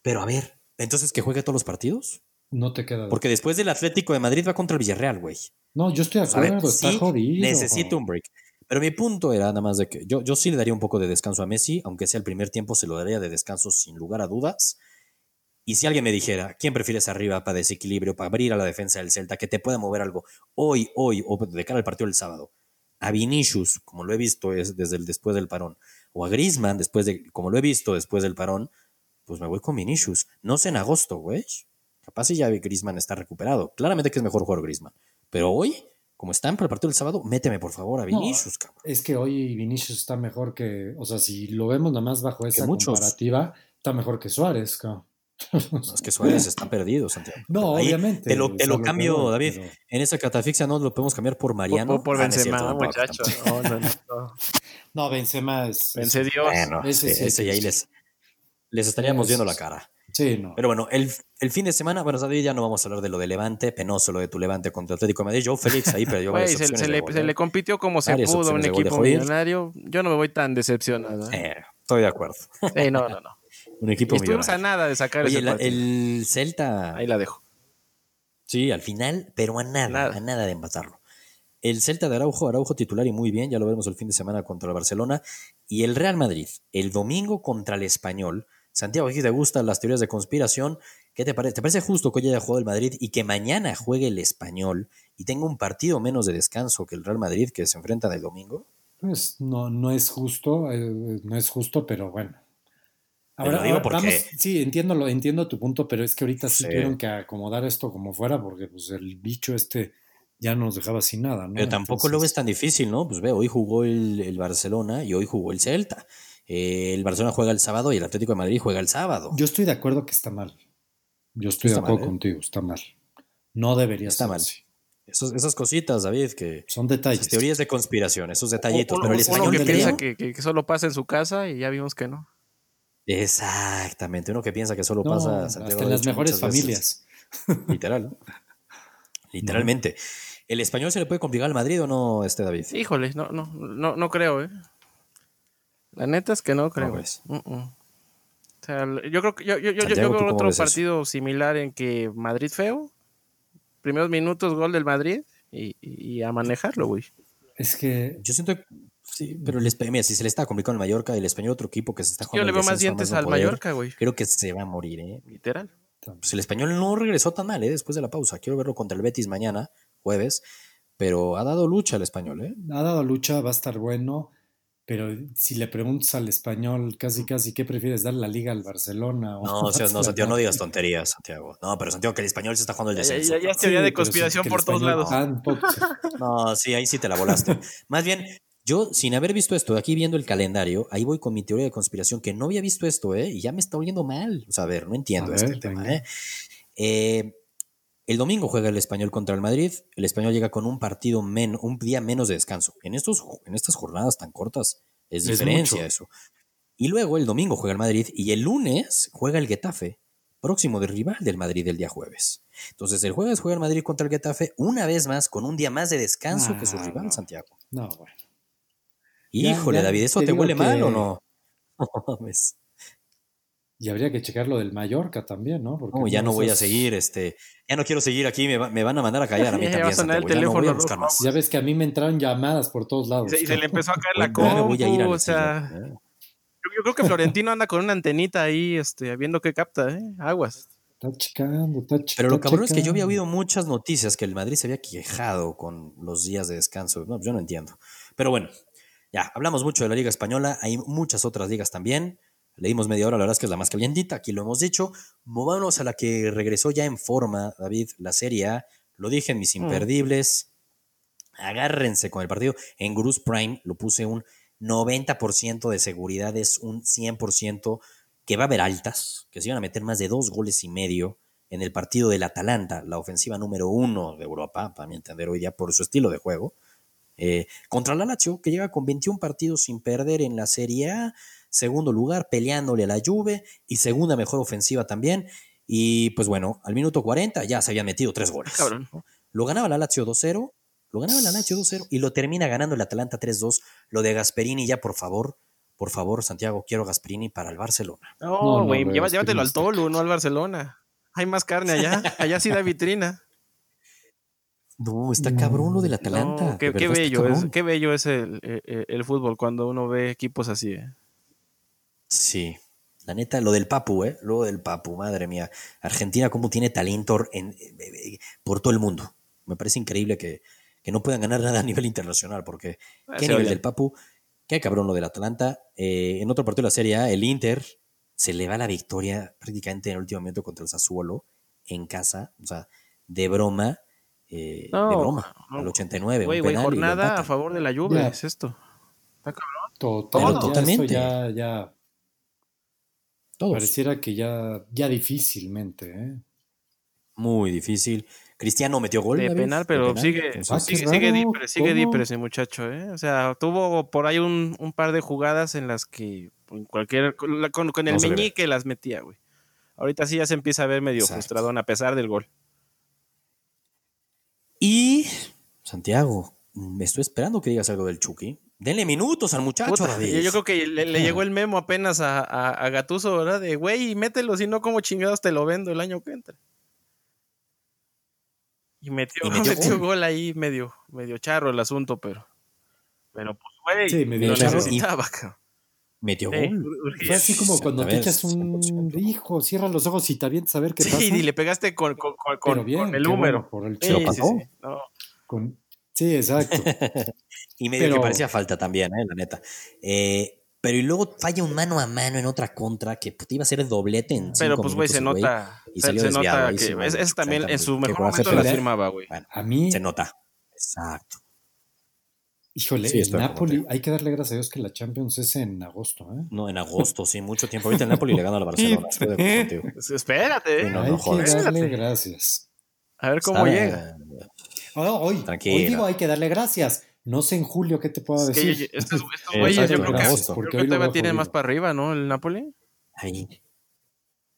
S1: Pero a ver, entonces que juegue todos los partidos.
S3: No te queda.
S1: Porque después del Atlético de Madrid va contra el Villarreal, güey.
S3: No, yo estoy de
S1: Pues, ver,
S3: acuerdo, está
S1: sí,
S3: jodido.
S1: necesito un break. Pero mi punto era nada más de que yo, yo sí le daría un poco de descanso a Messi, aunque sea el primer tiempo, se lo daría de descanso sin lugar a dudas. Y si alguien me dijera, ¿quién prefieres arriba para desequilibrio, para abrir a la defensa del Celta, que te pueda mover algo hoy, hoy, o de cara al partido del sábado? A Vinicius, como lo he visto es desde el después del parón, o a Griezmann, después de, como lo he visto después del parón, pues me voy con Vinicius. No sé en agosto, güey. Capaz si ya Grisman está recuperado. Claramente que es mejor jugador Grisman. Pero hoy, como están para el partido del sábado, méteme por favor a Vinicius, cabrón.
S3: Es que hoy Vinicius está mejor que, o sea, si lo vemos nada más bajo esa comparativa, está mejor que Suárez, cabrón.
S1: No, es que Suárez está perdido, Santiago.
S3: No,
S1: Ahí
S3: obviamente.
S1: Te lo, te lo cambio, David.
S3: pero-
S1: En esa catafixia no lo podemos cambiar por Mariano.
S2: Por, por
S1: Ah,
S2: Benzema,
S1: cierto, tampoco,
S2: muchacho.
S1: tampoco.
S2: No, no, no, no.
S3: No, Benzema es.
S2: Vence Dios.
S1: Bueno,
S3: Ese
S1: ese,
S3: sí,
S1: ese y ahí les, les estaríamos viendo la cara.
S3: Sí, no.
S1: Pero bueno, el, el fin de semana, bueno, ya no vamos a hablar de lo de Levante, penoso lo de tu Levante contra Atlético de Madrid. Joe Félix ahí perdió varias
S2: se,
S1: opciones
S2: se
S1: de
S2: le,
S1: gol,
S2: se
S1: ¿eh?
S2: le compitió como se pudo a un equipo millonario. Yo no me voy tan decepcionado. ¿eh?
S1: Eh, estoy de acuerdo.
S2: Sí, no, no, no.
S1: Un equipo
S2: estuvimos a
S1: millonario.
S2: nada de sacar
S1: Oye,
S2: ese
S1: la- el Celta,
S2: Ahí la dejo.
S1: sí, al final, pero a nada,
S2: Nada.
S1: a nada de empatarlo. El Celta de Araujo, Araujo titular y muy bien, ya lo veremos el fin de semana contra el Barcelona. Y el Real Madrid, el domingo contra el Español. Santiago, aquí te gustan las teorías de conspiración. ¿Qué te parece? ¿Te parece justo que hoy haya jugado el Madrid y que mañana juegue el Español y tenga un partido menos de descanso que el Real Madrid que se enfrentan el domingo?
S3: Pues no, no es justo, eh, no es justo, pero bueno.
S1: Lo digo porque-
S3: vamos, sí, entiendo, lo, entiendo tu punto, pero es que ahorita sí,
S1: Sí.
S3: tuvieron que acomodar esto como fuera, porque pues el bicho este ya nos dejaba sin nada, ¿no?
S1: Pero tampoco lo ves
S3: Entonces,
S1: tan difícil, ¿no? Pues ve, hoy jugó el, el Barcelona y hoy jugó el Celta. Eh, el Barcelona juega el sábado y el Atlético de Madrid juega el sábado.
S3: Yo estoy de acuerdo que está mal. Yo estoy
S1: Está
S3: de acuerdo
S1: mal, ¿eh?
S3: contigo, está mal. No debería
S1: Está
S3: ser
S1: mal.
S3: así.
S1: Esos- esas cositas, David, que
S3: Son detalles.
S1: teorías de conspiración, esos detallitos.
S2: Uno-
S1: pero el
S2: uno
S1: español
S2: que
S1: del
S2: piensa
S1: día-
S2: que, que- que solo pasa en su casa y ya vimos que no.
S1: Exactamente, uno que piensa que solo
S3: No,
S1: pasa
S3: hasta en las mejores
S1: veces.
S3: familias.
S1: Literal. Literalmente. ¿El español se le puede complicar al Madrid o no, este David?
S2: Híjole, no, no, no, no creo, ¿eh? La neta es que no creo.
S1: ves.
S2: Mm, mm. O sea, yo creo que yo, yo, yo, yo
S1: Santiago, ¿tú
S2: veo
S1: cómo
S2: otro
S1: eso?
S2: partido similar en que Madrid feo, primeros minutos gol del Madrid y, y- a manejarlo, güey.
S3: Es que
S1: Yo siento que sí, pero el mira, si se le está complicando al Mallorca y el español otro equipo que se está
S2: Yo
S1: jugando
S2: le
S1: el
S2: veo más dientes
S1: no
S2: al
S1: poder,
S2: Mallorca, güey.
S1: Creo que se va a morir, ¿eh?
S2: Literal.
S1: Pues el español no regresó tan mal, ¿eh? Después de la pausa. Quiero verlo contra el Betis mañana, jueves. Pero ha dado lucha el español, ¿eh?
S3: ha dado lucha, va a estar bueno, pero si le preguntas al español casi casi qué prefieres dar la liga al Barcelona o
S1: No, o sea, no, Santiago, no digas tonterías, Santiago. No, pero Santiago, que el español se está jugando el
S2: Ya, ya,
S1: descenso.
S2: ya, ya es
S1: cabrón.
S2: teoría de
S3: sí,
S2: conspiración por todos lados.
S1: No, sí, ahí sí te la volaste. Más bien, yo, sin haber visto esto, aquí viendo el calendario, ahí voy con mi teoría de conspiración, que no había visto esto, ¿eh? Y ya me está oyendo mal. O sea, a ver, no entiendo
S3: A
S1: este
S3: ver,
S1: tema. ¿eh? Eh, El domingo juega el español contra el Madrid. El español llega con un partido menos, un día menos de descanso. En, estos, en estas jornadas tan cortas es
S3: Es
S1: diferencia
S3: mucho.
S1: eso. Y luego el domingo juega el Madrid y el lunes juega el Getafe, próximo de rival del Madrid el día jueves. Entonces el jueves juega el Madrid contra el Getafe una vez más con un día más de descanso que su
S3: Ah,
S1: rival,
S3: no.
S1: Santiago.
S3: No, bueno.
S1: Híjole,
S3: ya,
S1: David, ¿eso
S3: te
S1: te, huele mal o no? No mames.
S3: Y habría que checar lo del Mallorca también, ¿no? Porque
S1: No, ya no voy a seguir, este, ya no quiero seguir aquí, me, va- me van a mandar a callar a mí
S2: Ya a
S1: también,
S2: el
S1: ya no voy a
S3: ves que a mí me entraron llamadas por todos lados.
S2: Y se, y se le empezó a caer la
S1: ya voy a ir
S2: compu,
S1: al
S2: o sea,
S1: ¿eh?
S2: yo, yo creo que Florentino anda con una antenita ahí, este, viendo qué capta, ¿eh? Aguas.
S3: Está checando, está checando.
S1: Pero lo cabrón es que yo había oído muchas noticias que el Madrid se había quejado con los días de descanso. No, yo no entiendo. Pero bueno, ya, hablamos mucho de la Liga Española. Hay muchas otras ligas también. Leímos media hora, la verdad es que es la más calientita. Aquí lo hemos dicho. Movámonos a la que regresó ya en forma, David, la Serie A. Lo dije en mis
S2: Mm.
S1: imperdibles. Agárrense con el partido. En Gurús Prime lo puse un 90% de seguridad, es un 100% que va a haber altas, que se iban a meter más de dos goles y medio en el partido del Atalanta, la ofensiva número uno de Europa, para mi entender hoy día, por su estilo de juego, eh, contra la Lazio, que llega con 21 partidos sin perder en la Serie A, segundo lugar, peleándole a la Juve, y segunda mejor ofensiva también, y pues bueno, al minuto 40 ya se habían metido tres goles.
S2: Cabrón.
S1: Lo ganaba la Lazio 2-0, lo ganaba la Lazio 2-0 y lo termina ganando el Atalanta 3-2. Lo de Gasperini ya, por favor, por favor, Santiago, quiero Gasperini para el Barcelona.
S3: No,
S2: No,
S3: no,
S2: güey, llévatelo al. Tolu, no al Barcelona. Hay más carne allá. Allá sí da vitrina.
S1: No, está cabrón lo del Atalanta.
S2: No, qué,
S1: de verdad
S2: bello es, qué bello es el, el- el fútbol cuando uno ve equipos así. ¿eh?
S1: Sí, la neta, lo del Papu, ¿eh? Lo del Papu, madre mía. Argentina, cómo tiene talento en, eh, por todo el mundo. Me parece increíble que, que no puedan ganar nada a nivel internacional, porque
S2: Ah,
S1: qué nivel del Papu, qué cabrón lo del Atalanta. Eh, en otro partido de la Serie A, el Inter se le va la victoria prácticamente en el último momento contra el Sassuolo en casa, o sea, de broma, eh,
S2: No,
S1: de broma,
S2: no.
S1: al 89.
S2: Güey, güey, jornada a favor de la Juve,
S3: Ya.
S2: es esto. Está cabrón.
S3: Total,
S1: totalmente.
S3: ya, ya
S1: Todos.
S3: pareciera que ya, ya difícilmente, ¿eh?
S1: Muy difícil. Cristiano metió gol.
S2: De penal,
S1: de
S2: pero
S1: penal.
S2: sigue,
S3: Ah,
S2: sigue, sigue sigue ese muchacho, ¿eh? O sea, tuvo por ahí un, un par de jugadas en las que en cualquier con, con- el meñique las metía, güey. Ahorita sí ya se empieza a ver medio
S1: Exacto.
S2: frustradón a pesar del gol.
S1: Y Santiago, me estoy esperando que digas algo del Chucky. Denle minutos al muchacho,
S2: Puta,
S1: David.
S2: yo, yo creo que le, le llegó el memo apenas a, a, a Gattuso, ¿verdad? De, güey, mételo, si no, como chingados te lo vendo el año que entra. Y metió,
S1: Y metió
S2: metió
S1: gol.
S2: gol ahí medio, medio charro el asunto, pero... Pero pues, güey,
S3: Sí, medio
S2: lo
S1: charro.
S2: necesitaba, cabrón.
S1: Metió
S2: Sí,
S1: gol.
S3: Fue así como cuando te echas un
S1: 100%.
S3: hijo, cierra los ojos y te avientas a ver qué pasa.
S2: Sí, y le pegaste con, con, con,
S3: bien,
S2: con el número.
S3: bueno por el
S2: Sí, sí,
S1: pasó.
S2: sí. No,
S3: Con- Sí, exacto.
S1: Y medio
S3: Pero-
S1: que parecía falta también, eh, la neta. Eh, pero y luego falla un mano a mano en otra contra que puta, iba a ser doblete en
S2: pero
S1: cinco
S2: pues, güey, se nota.
S1: y
S2: Se,
S1: salió
S2: se
S1: desviado
S2: nota que
S1: sí,
S2: es, es también en su mejor momento la firmaba, güey.
S1: Bueno,
S3: A mí,
S1: se nota. Exacto.
S3: híjole,
S1: Sí,
S3: el Napoli, hay que darle gracias a Dios que la Champions es en agosto, ¿eh?
S1: No, en agosto, sí, mucho tiempo. Ahorita el Napoli le gana a la Barcelona.
S2: Pues, Espérate, ¿eh?
S1: no,
S3: hay
S1: no
S3: que darle
S2: Espérate.
S3: gracias.
S2: A ver cómo
S1: ¿Sabe?
S2: llega.
S3: Oh, hoy, hoy digo hay que darle gracias. No sé en julio qué te puedo
S2: Es que
S3: decir.
S2: estos, estos güeyes, yo creo que,
S1: agosto.
S2: creo que todavía
S3: jodido.
S2: más para arriba, ¿no? El Napoli.
S1: Ahí.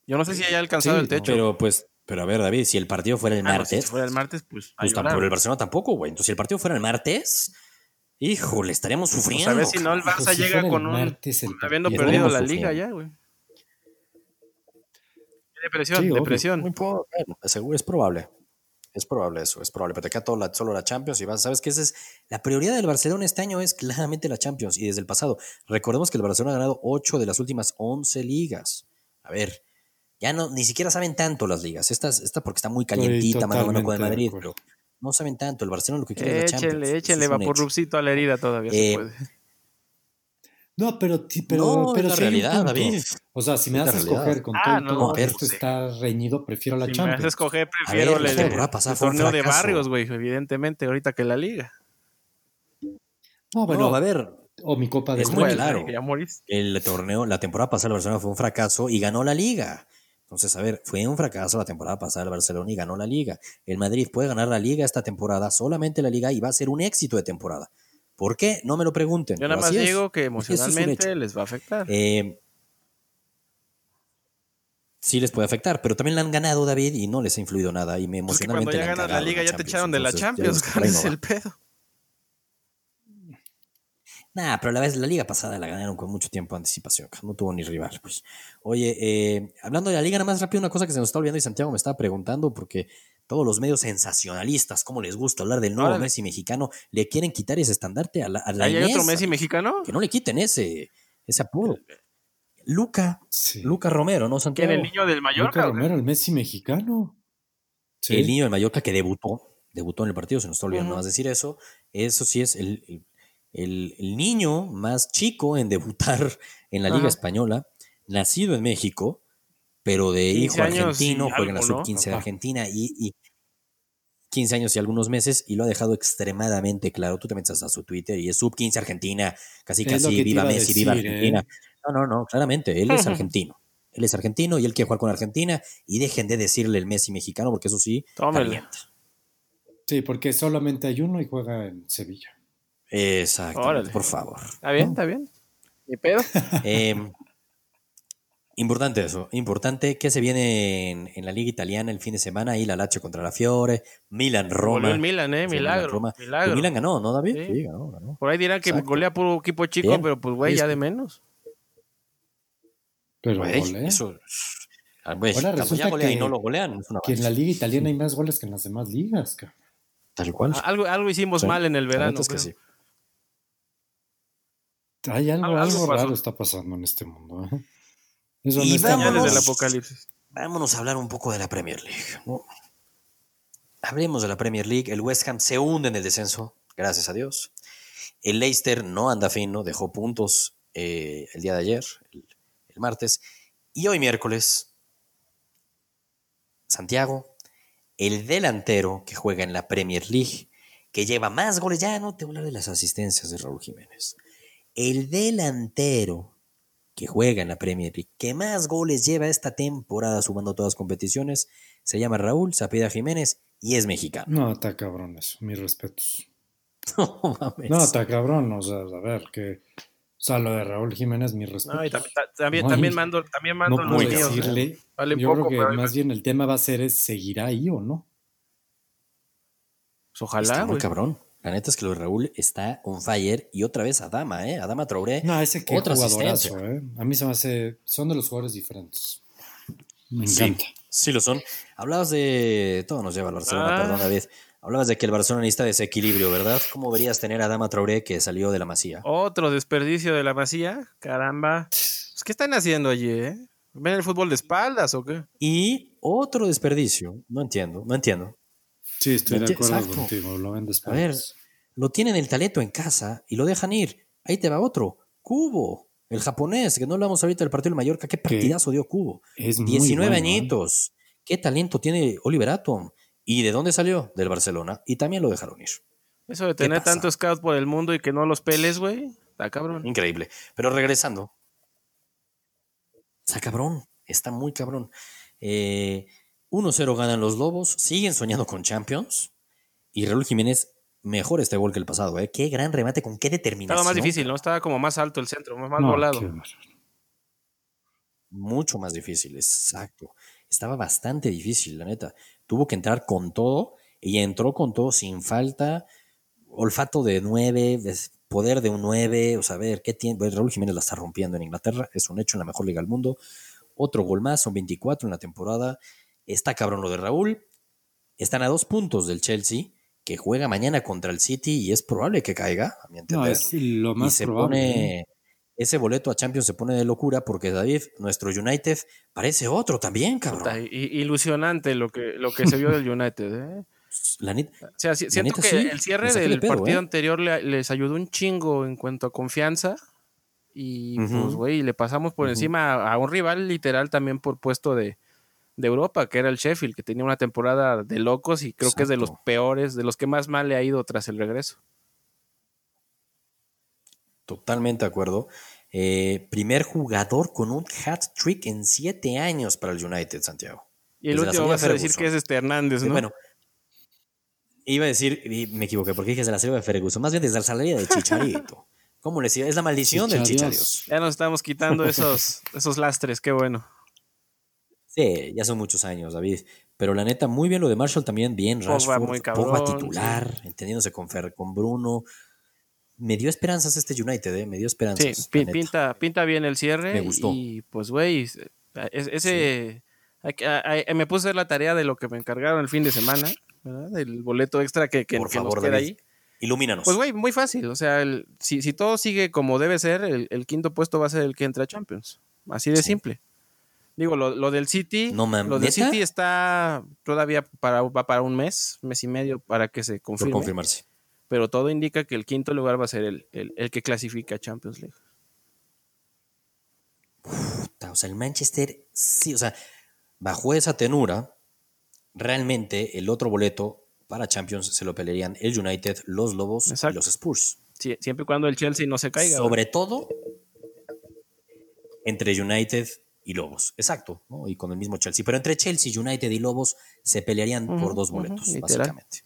S2: Yo no sé si haya alcanzado
S3: Sí,
S2: el techo.
S1: Pero pues, pero a ver, David, si el partido fuera el
S2: Ah, no, si
S1: martes,
S2: fuera el martes, pues.
S1: pues tampoco el Barcelona tampoco, güey. Entonces, si el partido fuera el martes, híjole, estaríamos
S2: Pues
S1: sufriendo.
S2: a ver si no el
S3: Pues
S2: Barça
S3: si
S2: llega con un.
S3: martes,
S2: Habiendo perdido la
S1: sufriendo.
S2: liga ya, güey. Depresión,
S3: Sí,
S2: depresión.
S1: Muy poco, bueno, seguro es probable. Es probable eso, es probable. Pero te queda todo la- solo la Champions y vas, sabes que esa es la prioridad del Barcelona este año es claramente la Champions y desde el pasado. Recordemos que el Barcelona ha ganado 8 de las últimas 11 ligas. A ver, ya no ni siquiera saben tanto las ligas. Esta, es- esta porque está muy calientita, mano a mano con el Madrid, pero no saben tanto. El Barcelona lo que quiere es la Champions.
S2: Échenle, échenle
S1: es un
S2: vapor
S1: hecho.
S2: rupcito a la herida todavía se
S1: Eh,
S2: puede.
S3: No, pero, pero,
S1: No,
S3: pero
S1: es
S3: sí
S1: realidad. David.
S3: O sea, si me das a escoger con
S2: Ah,
S3: todo
S2: no,
S3: todo
S1: a
S3: esto
S2: sí.
S3: está reñido, prefiero la
S2: Si me
S3: Champions.
S2: haces escoger,
S1: A
S2: prefiero
S1: ver, la
S2: el,
S1: temporada pasada
S2: el
S1: fue un
S2: torneo de barrios, güey, evidentemente, ahorita que la liga.
S3: No, bueno,
S1: No, a ver,
S3: o mi Copa del
S1: es muy claro. El torneo, la temporada pasada el Barcelona fue un fracaso y ganó la liga. Entonces, a ver, fue un fracaso la temporada pasada el Barcelona y ganó la liga. El Madrid puede ganar la liga esta temporada, solamente la liga, y va a ser un éxito de temporada. ¿Por qué? No me lo pregunten.
S2: Yo nada más digo que
S1: es
S2: emocionalmente les va a afectar.
S1: Eh, sí les puede afectar, pero también la han ganado, David, y no les ha influido nada. Y me
S2: Pues que cuando
S1: emocionalmente
S2: ya ganas la liga ya te echaron de la Champions,
S1: ves que por
S2: ¿cuál
S1: ahí
S2: es
S1: no va.
S2: el pedo?
S1: Nah, pero la vez la liga pasada la ganaron con mucho tiempo de anticipación. No tuvo ni rival. Pues. Oye, eh, hablando de la liga, nada más rápido, una cosa que se nos está olvidando y Santiago me estaba preguntando, porque todos los medios sensacionalistas, como les gusta hablar del nuevo. Messi mexicano, le quieren quitar ese estandarte a la, a la
S2: ¿Ahí hay otro. Messi mexicano?
S1: Que no le quiten ese, ese apodo. Luca,
S3: Sí.
S1: Luca Romero, ¿no,
S2: ¿Quién,
S1: Santiago?
S2: el niño del
S3: Luca
S2: Mallorca? qué?
S3: Romero, el Messi mexicano. Sí.
S1: El niño de Mallorca que debutó, debutó en el partido, se nos está olvidando
S2: Ujú.
S1: nada más decir eso. Eso sí es el, el- el- el niño más chico en debutar en la Liga. Española, nacido en México, pero de
S2: 15
S1: hijo argentino, juega en la
S2: algo, ¿no?
S1: sub-15 de. Argentina y, y 15 años y algunos meses y lo ha dejado extremadamente claro. Tú te metes a su Twitter y es sub-15 Argentina, casi
S3: Es
S1: casi viva Messi, viva
S3: decir, ¿eh?
S1: Argentina. No, no, no, claramente, él es argentino. Él es argentino y él quiere jugar con Argentina y dejen de decirle el Messi mexicano porque eso sí, calienta.
S3: Sí, porque solamente hay uno y juega en Sevilla.
S2: Órale.
S1: por favor.
S2: ¿Está bien? ¿Está bien? ¿Ni pedo?
S1: Eh, importante eso, importante que se viene en, en la liga italiana el fin de semana, ahí la Lache contra la Fiore, Milan Roma.
S2: El Milan, ¿eh? Milagro. Milagro.
S1: Pues Milan ganó, ¿no, David?
S2: Sí.
S1: Sí, ganó, ganó.
S2: Por ahí dirán que
S1: Exacto.
S2: golea puro equipo chico,
S1: Bien.
S2: pero pues, güey, ya de menos.
S3: Pero
S1: Güey,
S3: golea.
S1: eso. ah, güey,
S3: Ahora resulta
S1: ya golea y
S3: que-
S1: no lo golean, es una
S3: Que en la liga italiana hay más goles que en las demás ligas. cabrón.
S1: Tal cual.
S2: A- Algo, algo hicimos
S1: Sí,
S2: mal en el verano.
S1: es que sí.
S3: Hay algo,
S2: Algo- algo
S3: raro está pasando en este mundo. ¿eh? Eso
S1: Y
S3: no está
S1: vámonos.
S2: del apocalipsis.
S1: Vámonos a hablar un poco de la Premier League. ¿no? Hablemos de la Premier League. El West Ham se hunde en el descenso, gracias a Dios. El Leicester no anda fino, dejó puntos eh, el día de ayer, el, el martes. Y hoy miércoles, Santiago, el delantero que juega en la Premier League, que lleva más goles, ya no te voy a hablar de las asistencias de Raúl Jiménez. El delantero que juega en la Premier League, que más goles lleva esta temporada sumando todas las competiciones, se llama Raúl Zapida Jiménez y es mexicano.
S3: No, está cabrón eso, mis respetos.
S1: No mames.
S3: No, está cabrón, o sea, a ver, que... O sea, lo de Raúl Jiménez, mis respetos.
S2: No, y también, ta- también,
S3: No,
S2: también
S3: y-
S2: mando, también mando
S3: no
S2: los míos. ¿eh?
S3: decirle.
S2: Valen
S3: Yo
S2: poco,
S3: creo que
S2: pero-
S3: más bien el tema va a ser es seguirá ahí o no.
S2: Pues ojalá,
S1: Está muy
S2: güey.
S1: cabrón. La neta es que lo de Raúl está on fire y otra vez Adama, ¿eh? Adama Traoré.
S3: No, ese que
S1: Otra
S3: jugadorazo. ¿eh? A mí se me hace. Son de los jugadores diferentes. Me
S1: Sí,
S3: encanta.
S1: sí lo son. Hablabas de. Todo nos lleva al Barcelona,
S2: Ah.
S1: perdón, David. Hablabas de que el Barcelona necesita desequilibrio, ¿verdad? ¿Cómo verías tener a Adama Traoré que salió de la masía?
S2: Otro desperdicio de la masía. Caramba. Pues, ¿Qué están haciendo allí, eh? ¿Ven el fútbol de espaldas o qué?
S1: Y otro desperdicio. No entiendo, no entiendo.
S3: Sí, estoy de
S1: Exacto.
S3: acuerdo contigo. Lo ven
S1: A ver, lo tienen el talento en casa y lo dejan ir. Ahí te va otro. Cubo, el japonés, que no hablamos ahorita del partido del Mallorca. ¿Qué partidazo dio Cubo?
S3: Es muy
S1: 19
S3: bueno, ¿eh?
S1: añitos. ¿Qué talento tiene Oliver Atom? ¿Y de dónde salió? Del Barcelona. Y también lo dejaron ir.
S2: Eso de tener
S1: pasa?
S2: tanto scout por el mundo y que no los peles, güey. Está cabrón.
S1: Increíble. Pero regresando. Está cabrón. Está muy cabrón. Eh, 1-0 ganan los Lobos. Siguen soñando con Champions. Y Raúl Jiménez mejor este gol que el pasado. ¿eh? Qué gran remate, con qué determinación.
S2: Estaba más difícil, ¿no? Estaba como más alto el centro, más,
S3: No,
S2: volado.
S1: Mucho más difícil, exacto. Estaba bastante difícil, la neta. Tuvo que entrar con todo y entró con todo sin falta. Olfato de nueve, des- poder de un nueve. O sea, a ver, ¿qué tiene? Pues Raúl Jiménez la está rompiendo en Inglaterra. Es un hecho en la mejor liga del mundo. Otro gol más, son 24 en la temporada. Está cabrón lo de Raúl. Están a dos puntos del Chelsea, que juega mañana contra el City y es probable que caiga, a mi
S3: No,
S1: entender
S3: es lo
S1: y
S3: más
S1: se
S3: probable. ¿eh?
S1: pone ese boleto a Champions se pone de locura porque David, nuestro United, parece otro también, cabrón.
S2: ilusionante lo que, lo que se vio del United, ¿eh?
S1: La neta,
S2: O sea,
S1: La
S2: siento
S1: neta,
S2: que
S1: sí,
S2: el cierre del
S1: pedo,
S2: partido
S1: ¿eh?
S2: anterior le- les ayudó un chingo en cuanto a confianza. Y pues, güey, le pasamos por encima a, a un rival literal también por puesto de, de Europa, que era el Sheffield, que tenía una temporada de locos y creo que es de los peores, de los que más mal le ha ido tras el regreso.
S1: totalmente de acuerdo. Eh, primer jugador con un hat trick en siete años para el United, Santiago.
S2: Y el
S1: Desde
S2: último vas a
S1: de
S2: decir que es este Hernández, ¿no?
S1: Bueno, iba a decir, y me equivoqué, porque dije desde la salida de Ferguson, más bien desde la salida de Chicharito. ¿Cómo le decía? Es la maldición del
S3: Chicharios.
S1: Chicharios.
S2: Ya nos estamos quitando esos, esos lastres, qué bueno.
S1: Sí, ya son muchos años, David. Pero la neta, muy bien lo de Marshall también, bien
S2: Pogba
S1: Rashford,
S2: muy
S1: Pogba
S2: cabrón,
S1: titular, entendiéndose con, Fer, con Bruno. Me dio esperanzas este United, ¿eh? Me dio
S2: Sí,
S1: esperanzas. neta.
S2: pinta, pinta bien el cierre.
S1: Me gustó.
S2: Y pues, güey, es- ese. me puse a hacer la tarea de lo que me encargaron el fin de semana, ¿verdad? Del boleto extra que, que,
S1: Por
S2: que nos
S1: favor,
S2: queda
S1: David.
S2: ahí.
S1: Ilumínanos.
S2: Pues, güey, muy fácil. O sea, el- si, si todo sigue como debe ser, el, el quinto puesto va a ser el que entra a Champions. Así de
S1: Sí.
S2: simple. Digo, lo, lo del City.
S1: No mames,
S2: lo del
S1: ¿neta?
S2: City está todavía para, va para un mes, mes y medio para que se
S1: por
S2: confirme.
S1: confirmarse.
S2: Pero todo indica que el quinto lugar va a ser el, el, el que clasifica a Champions League.
S1: Puta, O sea, el Manchester, sí, o sea, bajo esa tenura, realmente el otro boleto para Champions se lo pelearían el United, los Lobos
S2: Exacto.
S1: y los Spurs.
S2: Sí, siempre y cuando el Chelsea no se caiga. ¿verdad?
S1: Sobre todo entre United y Lobos. Exacto, ¿no? y con el mismo Chelsea. Pero entre Chelsea, United y Lobos se pelearían por dos boletos, básicamente.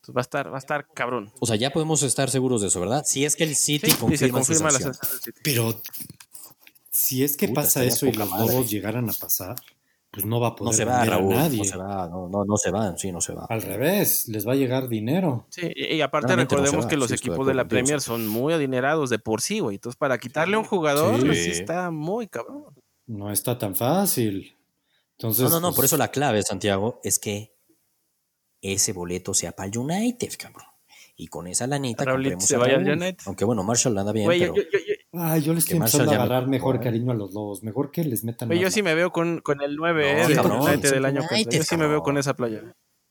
S2: Entonces va a estar, va a estar cabrón.
S1: O sea, ya podemos estar seguros de eso, ¿verdad? Si es que el City
S2: Sí, y se
S1: confirma,
S2: confirma
S1: su
S2: la.
S3: Pero si es que
S1: Puta,
S3: pasa eso y los
S1: madre.
S3: lobos llegaran a pasar, pues no va a poder
S1: No se va,
S3: vender a nadie.
S1: No se va, no, no, no se van, sí, no se va.
S3: Al revés, les va a llegar dinero.
S2: Sí, y, y aparte
S1: Realmente no se
S2: recordemos
S1: va,
S2: que los
S1: sí, estoy de
S2: equipos de la Premier son muy adinerados de por sí, güey. Entonces, para quitarle a un jugador,
S3: Sí.
S2: pues, sí está muy cabrón.
S3: No está tan fácil. Entonces,
S1: No, no, no,
S3: pues,
S1: por eso la clave, Santiago, es que ese boleto sea para el United, cabrón. Y con esa lanita compremos
S2: se vaya al. United.
S1: Aunque bueno, Marshall anda bien,
S2: Güey,
S1: pero
S2: yo, yo- yo-
S3: Ay, yo les estoy
S1: Marshall
S3: empezando a
S1: me
S3: agarrar mejor cariño a los lobos. Mejor que les metan
S2: güey, yo sí me veo con, con el 9
S1: No,
S2: eh, del
S1: cabrón,
S2: United del año.
S1: United,
S2: Yo sí me veo con esa playa.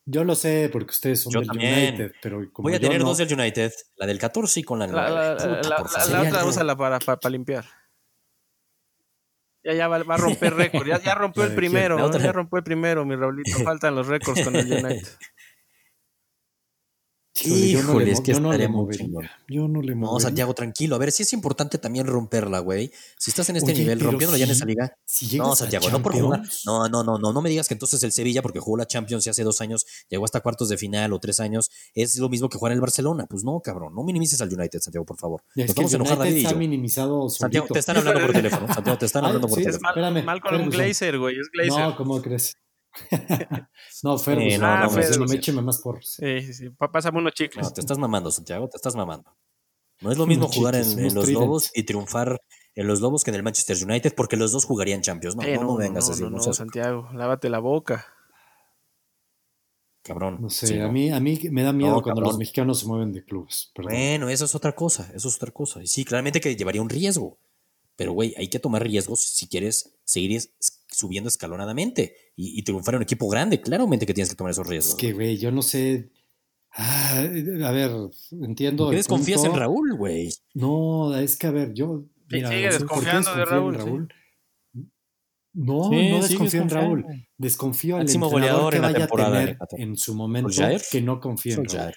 S3: Yo lo sé, porque ustedes son
S1: Yo
S3: del
S1: también.
S3: United, pero como
S1: voy a
S3: yo
S1: tener
S3: no-
S1: dos del United, la del 14 y con la 9.
S2: La, la- otra úsala para, para, para limpiar. Ya, ya va, va a romper récord. Ya, ya rompió
S3: ¿La
S2: el primero. Ya rompió el primero, mi Raulito. Faltan los récords con el United.
S3: Híjole, yo no le
S1: Híjole, es que
S3: yo no le movería. Yo no le
S1: No,
S3: movería.
S1: Santiago, tranquilo. A ver, sí es importante también romperla, güey. Si estás en este
S3: Oye,
S1: nivel, rompiéndola ya en
S3: sí,
S1: esa liga.
S3: Si
S1: No, Santiago, no por jugar. No, no, no, no, no me digas que entonces el Sevilla, porque jugó la Champions y hace dos años, llegó hasta cuartos de final o tres años, es lo mismo que jugar en el Barcelona. Pues no, cabrón, no minimices al United, Santiago, por favor.
S3: Es
S1: Nos
S3: que
S1: vamos a enojar David
S3: minimizado
S1: Santiago, te están hablando por teléfono. Santiago, te están
S3: Ah,
S1: hablando por
S3: sí,
S2: Es
S1: teléfono.
S2: Mal- Malcolm
S3: Ferguson.
S2: Glazer, güey. Es Glazer.
S3: No, ¿cómo crees? no, Ferguson.
S1: Eh,
S2: no,
S3: no,
S2: no,
S3: no,
S2: Ferguson.
S3: me écheme más por.
S2: Sí, sí, sí. Pásame unos chicles.
S1: No, te estás mamando, Santiago, te estás mamando. No es lo mismo
S3: Unos
S1: jugar en,
S3: chicles,
S1: en
S3: unos
S1: los
S3: Trident.
S1: Lobos y triunfar en los Lobos que en el Manchester United, porque los dos jugarían Champions. No,
S2: Eh,
S1: no, no vengas
S2: no,
S1: así,
S2: no,
S1: no
S2: no,
S1: seas
S2: Santiago, lávate la boca.
S1: cabrón.
S3: No sé,
S1: Sí,
S3: a,
S1: no.
S3: mí, a mí me da miedo
S1: No,
S3: cuando
S1: cabrón.
S3: los mexicanos se mueven de clubes. Perdón.
S1: Bueno, eso es otra cosa, eso es otra cosa. Y sí, claramente que llevaría un riesgo. Pero, güey, hay que tomar riesgos si quieres seguir subiendo escalonadamente y, y triunfar en un equipo grande. Claramente que tienes que tomar esos riesgos.
S3: Es que, güey, yo no sé. Ah, a ver, entiendo.
S1: ¿Por qué desconfías
S3: punto.
S1: en Raúl, güey?
S3: No, es que, a ver, yo. Mira,
S2: sigue
S3: ¿por qué
S2: desconfiando de
S3: en
S2: Raúl,
S3: No,
S1: Sí,
S3: no desconfío en Raúl. Desconfío al
S1: Máximo
S3: entrenador
S1: goleador
S3: que
S1: en la
S3: vaya a
S1: temporada
S3: tener en su momento
S1: ¿Solskjaer?
S3: que no confíe en Raúl.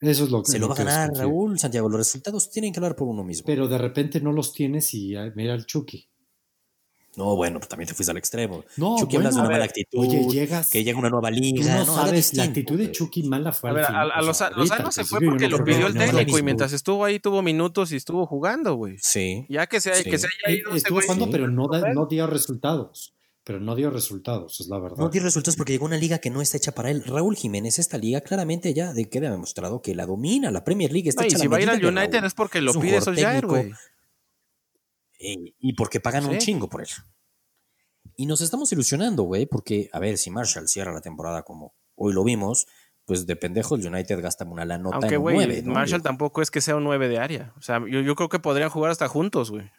S3: Eso es lo que
S1: Se lo va a ganar. Raúl, Santiago. Los resultados tienen que hablar por uno mismo.
S3: Pero de repente no los tienes y ah, mira el Chucky.
S1: No, bueno, pues también te fuiste al extremo.
S3: No,
S1: Chucky
S3: bueno,
S1: hablas de una
S3: ver,
S1: mala actitud.
S3: Oye, llegas.
S1: que llega una nueva liga.
S3: no
S1: no,
S3: sabes, la actitud de. Chucky mala fue
S2: A
S3: al
S2: ver,
S3: final,
S2: a, a
S3: o
S2: los, a- años se fue porque
S3: no
S2: lo pidió el
S3: no
S2: técnico y mientras estuvo ahí tuvo minutos y estuvo jugando, güey.
S1: Sí.
S2: Ya que se,
S1: Sí.
S2: que se haya ido ese
S3: Estuvo jugando,
S1: sí.
S3: pero no, da-
S2: Romero.
S3: no dio resultados. Pero no dio resultados, es la verdad.
S1: No tiene resultados porque llegó una liga que no está hecha para él. Raúl Jiménez, esta liga claramente ya de queda demostrado que la domina. La Premier League está
S2: No, y
S1: hecha
S2: si
S1: la
S2: va a ir al United
S1: Raúl.
S2: es porque lo
S1: Es
S2: pide Solskjaer,
S1: técnico.
S2: güey.
S1: Eh, y porque pagan un chingo por él. Y nos estamos ilusionando, güey, porque, a ver, si Marshall cierra la temporada como hoy lo vimos, pues de pendejo el United gasta una la nota
S2: Aunque,
S1: en un
S2: güey,
S1: 9, ¿no?
S2: Marshall tampoco es que sea un 9 de área. O sea, yo, yo creo que podrían jugar hasta juntos, güey.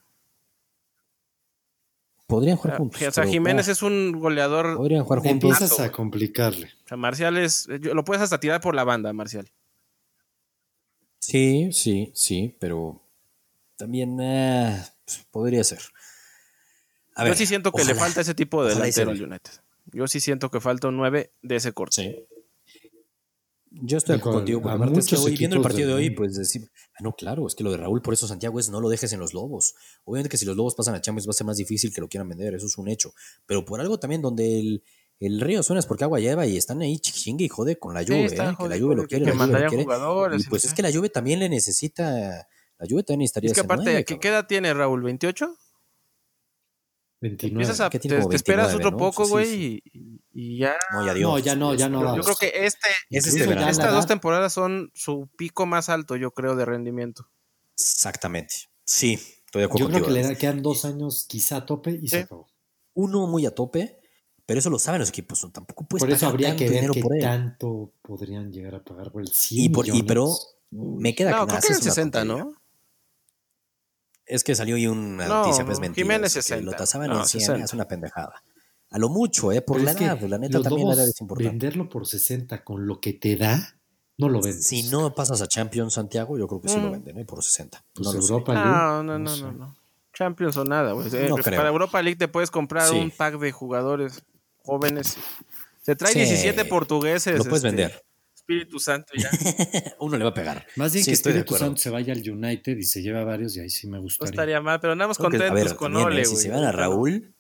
S1: Podrían
S2: O
S1: jugar
S2: sea,
S1: juntos.
S2: o sea, Jiménez es un goleador.
S1: Podrían jugar juntos.
S3: Empiezas a complicarle.
S2: O sea, Marcial es. yo- Lo puedes hasta tirar por la banda, Marcial.
S1: Sí, sí, sí, pero también eh, podría ser. A
S2: yo sí siento que le falta ese tipo de delantero al. United. Yo sí siento que falta un 9 de ese corte.
S1: Sí. Yo estoy
S3: con-
S1: contigo, porque aparte es que hoy, viendo el partido de
S3: del
S1: hoy, pues decir, ah, no, claro, es que lo de Raúl, por eso Santiago es no lo dejes en los Lobos. Obviamente que si los Lobos pasan a Champions va a ser más difícil que lo quieran vender, eso es un hecho. Pero por algo también donde el, el río suena es porque agua lleva y están ahí chingue y jode con la
S2: Sí, está,
S1: ¿eh? que la Juve lo quiere,
S2: que
S1: la Juve lo
S2: mandarían
S1: quiere.
S2: jugadores.
S1: Y pues es que la Juve también le necesita, la Juve también necesitaría
S2: Es que aparte,
S1: nueve,
S2: ¿qué, qué edad tiene Raúl? ¿28?
S3: 29.
S2: Empiezas a,
S1: que
S2: te, te esperas
S1: 29,
S2: otro
S1: ¿no?
S2: poco,
S1: sí,
S2: güey,
S1: sí.
S2: y, y ya.
S1: No, ya dio.
S3: No, ya no, ya no
S2: Yo, creo que este,
S1: Es este verano.
S2: estas
S3: edad-
S2: dos temporadas son su pico más alto, yo creo, de rendimiento.
S1: Exactamente. Sí, estoy de acuerdo
S3: Yo creo que le da- quedan dos años quizá a tope y se acabó.
S1: Uno muy a tope, pero eso lo saben los equipos. Tampoco puedes
S3: Por eso
S1: pagar
S3: habría
S1: tanto
S3: que ver
S1: dinero
S3: qué
S1: por él.
S3: tanto podrían llegar a pagar por el 100
S1: Y, por, y
S3: millones.
S1: pero me queda
S2: No,
S1: que
S2: creo que en
S1: es una
S2: 60,
S1: tontería.
S2: ¿no?
S1: Es que salió ahí una
S2: No,
S1: noticia, pues mentira.
S2: Jiménez
S1: que
S2: 60.
S1: Lo tasaban
S2: No,
S1: en 100,
S2: 60.
S1: es una pendejada. A lo mucho, ¿eh? Por
S3: Pero
S1: la
S3: es que
S1: edad, la neta también la edad es importante.
S3: venderlo por 60 con lo que te da, no lo vendes.
S1: Si no pasas a Champions, Santiago, yo creo que sí lo
S2: Mm.
S1: venden, ¿eh? Por 60.
S3: Pues
S1: no lo.
S3: Europa League,
S2: No, no, no,
S3: sé.
S2: no, no. Champions o nada, güey. Eh,
S1: No
S2: Para. Europa League te puedes comprar
S1: Sí.
S2: un pack de jugadores jóvenes. Se trae
S1: Sí.
S2: 17 portugueses.
S1: Lo puedes
S2: este,
S1: vender.
S2: Espíritu Santo ya.
S1: Uno le va a pegar.
S3: Más bien
S1: Sí,
S3: que
S1: estoy de
S3: Espíritu
S1: acuerdo.
S3: Santo se vaya al United y se lleva varios y ahí sí me
S2: No
S3: gustaría.
S2: estaría mal, pero andamos
S1: Creo que, a
S2: contentos
S1: ver,
S2: con
S1: también,
S2: Ole,
S1: ¿eh? Si se van a Raúl.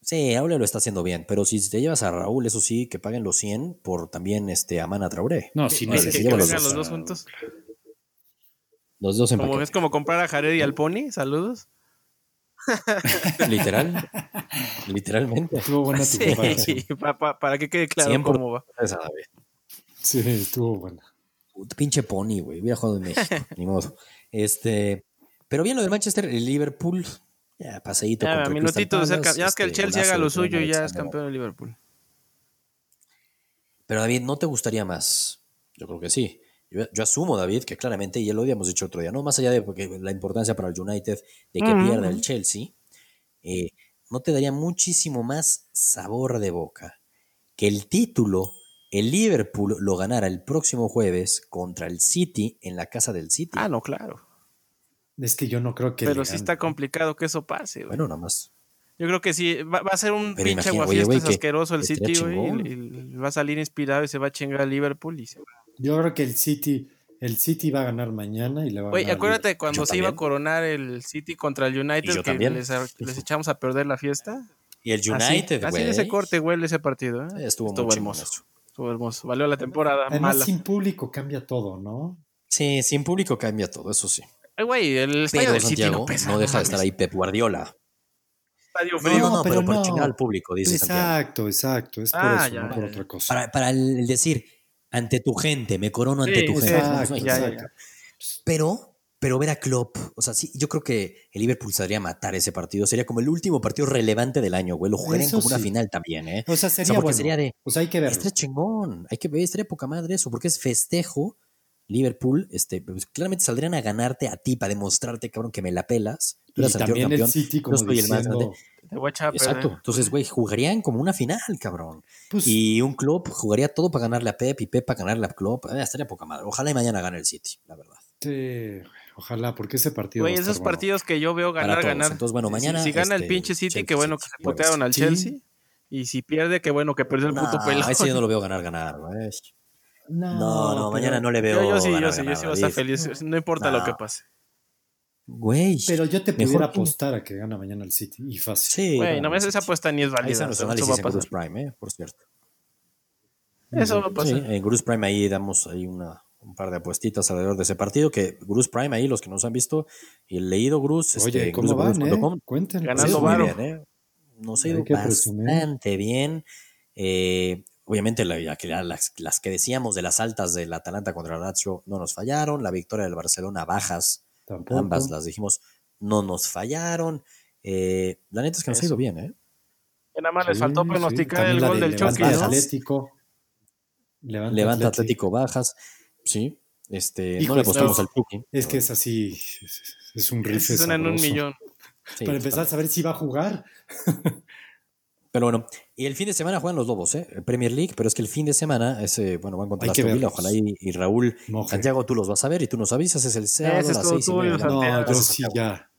S1: Sí, Ole lo está haciendo bien, pero si te llevas a Raúl, eso sí, que paguen los 100 por también este Amana Traoré.
S3: No, si
S2: Que,
S1: Ese,
S2: que-
S1: se
S2: que
S1: lleva los
S2: los dos juntos.
S1: Los dos en
S2: Como,
S1: paquete.
S2: es como comprar a Jared y al Pony. Saludos.
S1: Literal. Literalmente.
S3: Estuvo buena tu
S2: Sí,
S3: comparación.
S2: pa- pa- para que quede claro
S1: 100 por-
S2: cómo va.
S1: Esa, David.
S3: Sí, estuvo buena.
S1: Puta pinche pony, güey. Hubiera jugado en México. Ni modo. Este. Pero bien lo del Manchester, el Liverpool. Ya, paseíto.
S2: Ya, minutito de
S1: Palace,
S2: Ya es que el
S1: este,
S2: Chelsea haga lo suyo y ya es campeón de Liverpool.
S1: Pero David, ¿no te gustaría más? Yo creo que sí. Yo, yo asumo, David, que claramente, y ya lo habíamos dicho otro día, no más allá de porque la importancia para el United de que pierda el Chelsea, eh, ¿no te daría muchísimo más sabor de boca que el título, el Liverpool lo ganara el próximo jueves contra el City en la casa del City?
S2: Ah, no, claro.
S3: Es que yo no creo que.
S2: Pero sí está complicado que eso pase, güey.
S1: Bueno, nada más.
S2: Yo creo que sí, va, va a ser un
S1: Pero
S2: pinche aguafiestas asqueroso el City, güey. y va a salir inspirado y se va a chingar a Liverpool. Y se va.
S3: Yo creo que el City, el City va a ganar mañana y le va a
S2: Güey,
S3: ganar.
S2: acuérdate cuando
S1: Yo
S2: se iba a coronar el City contra el United que les, les echamos a perder la fiesta.
S1: Y el
S2: Así-
S1: United,
S2: así,
S1: güey.
S2: de ese corte, güey, ese partido. ¿eh?
S1: Estuvo,
S2: hermoso. Estuvo hermoso. Valió la temporada
S3: Además,
S2: mala.
S3: sin público cambia todo, ¿no?
S1: Sí, sin público cambia todo, eso sí.
S2: Ay, güey, el estadio del City
S1: Santiago
S2: no pesa.
S1: no deja de estar ahí Pep Guardiola.
S2: Estadio
S1: No,
S2: frío.
S1: no, no, pero,
S3: pero
S1: por
S3: no.
S1: chingar al público, dice Santiago.
S3: Exacto, exacto. Es por
S2: Ah,
S3: eso,
S2: ya,
S3: no por
S2: ya,
S3: otra cosa.
S1: Para, para el decir, ante tu gente, me corono ante
S2: Sí,
S1: tu gente.
S3: exacto,
S2: ya, ya.
S1: Pero, pero ver a Klopp, o sea, sí, yo creo que el Liverpool saldría a matar ese partido. Sería como el último partido relevante del año, güey. Lo jugarían como una final también, ¿eh?
S3: O sea,
S1: O
S3: sería
S1: sea, porque
S3: bueno.
S1: sería de,
S3: O sea, hay que verlo.
S1: estaría chingón, hay que ver, estaría poca madre eso, porque es festejo. Liverpool, este, pues, claramente saldrían a ganarte a ti para demostrarte, cabrón, que me la pelas. Tú
S3: Y
S1: el
S3: también el
S1: campeón,
S3: City, como
S1: soy el más grande.
S2: Te voy a echar a perder.
S1: Exacto. Entonces, güey, jugarían como una final, cabrón.
S3: pues,
S1: Y un club jugaría todo para ganarle a Pep y Pep para ganarle a Klopp. Eh, estaría poca madre. Ojalá y mañana gane el City, la verdad.
S3: sí, ojalá, porque ese partido.
S2: Güey, esos
S3: bueno.
S2: partidos que yo veo ganar, ganar.
S1: Entonces, bueno,
S2: Si-
S1: mañana,
S2: Si, gana el
S1: este,
S2: pinche City,
S1: Chelsea,
S2: qué bueno que se potearon al
S3: Sí.
S2: Chelsea. Y si pierde, qué bueno que perdió el puto
S1: No,
S2: pelado.
S1: ese yo no lo veo ganar, ganar, güey.
S3: No,
S1: No, mañana no le veo.
S2: Yo, yo sí, yo sí, yo sí voy a estar feliz. No importa lo que pase.
S1: Güey.
S3: Pero yo te
S1: Mejor
S3: pudiera
S1: que-
S3: apostar a que gana mañana el City. Y fácil.
S1: Sí.
S2: Güey,
S1: no,
S2: me
S1: sí,
S2: esa
S1: sí.
S2: apuesta ni es
S1: Ahí
S2: válida.
S1: están
S2: Eso va a pasar.
S1: Prime, eh, por cierto.
S2: Eso va a
S1: Sí,
S2: pasar.
S1: en Bruce Prime ahí damos ahí una, un par de apuestitas alrededor de ese partido. Que Bruce Prime ahí, los que nos han visto y leído Bruce,
S3: Oye,
S1: este,
S3: ¿cómo van, eh? Cuéntenos.
S2: Ganando
S1: Nos ha ido muy
S2: varo.
S1: bien, ¿eh? Nos ha
S3: Hay
S1: ido
S3: que presumir.
S1: bastante bien. Eh, obviamente, la- la que- las, las que decíamos de las altas del Atalanta contra el Lazio no nos fallaron. La victoria del Barcelona, bajas,
S3: Tampoco.
S1: ambas las dijimos, no nos fallaron. Eh, la neta es que nos ha ido bien, ¿eh?
S2: Nada más les faltó pronosticar el gol
S3: de
S2: del Chucky, ¿no?
S3: Atlético. Levante,
S1: Levanta
S3: Atlético.
S1: Atlético bajas, sí. Este,
S3: Hijo,
S1: no le apostamos
S3: no.
S1: al Chucky.
S3: Es que es así. Es, es un riff.
S2: Suena en un millón.
S1: Sí,
S3: Para empezar a saber si va a jugar.
S1: Pero bueno, y el fin de semana juegan los Lobos, ¿eh? Premier League, pero es que el fin de semana, ese, bueno, van contra Aston Villa, ojalá y, y Raúl,
S3: Moje.
S1: Santiago, tú los vas a ver y tú nos avisas, es el sábado
S2: Ese
S1: a
S2: es
S1: las
S2: todo
S1: seis y
S2: tuyo,
S1: media.
S2: Santiago.
S3: No, yo sí ya.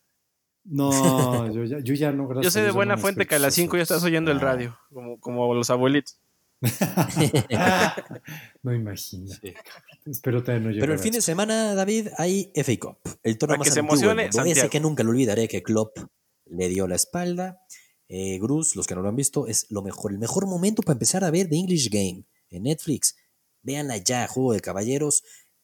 S3: No, yo ya, yo ya no, gracias
S2: Yo sé de buena
S3: no
S2: fuente que a las 5 ya estás oyendo el
S1: No.
S2: radio, como, como los abuelitos.
S3: No imagino. Espero todavía no
S1: Pero el fin de semana, David, hay FA Cup, el torneo más
S2: que se
S1: antiguo del
S2: emocione.
S1: Ese
S2: Santiago.
S1: que nunca lo olvidaré, que Klopp le dio la espalda. Eh, Gruz, los que no lo han visto, es lo mejor, el mejor momento para empezar a ver The English Game en Netflix. Véanla ya, Juego de Caballeros.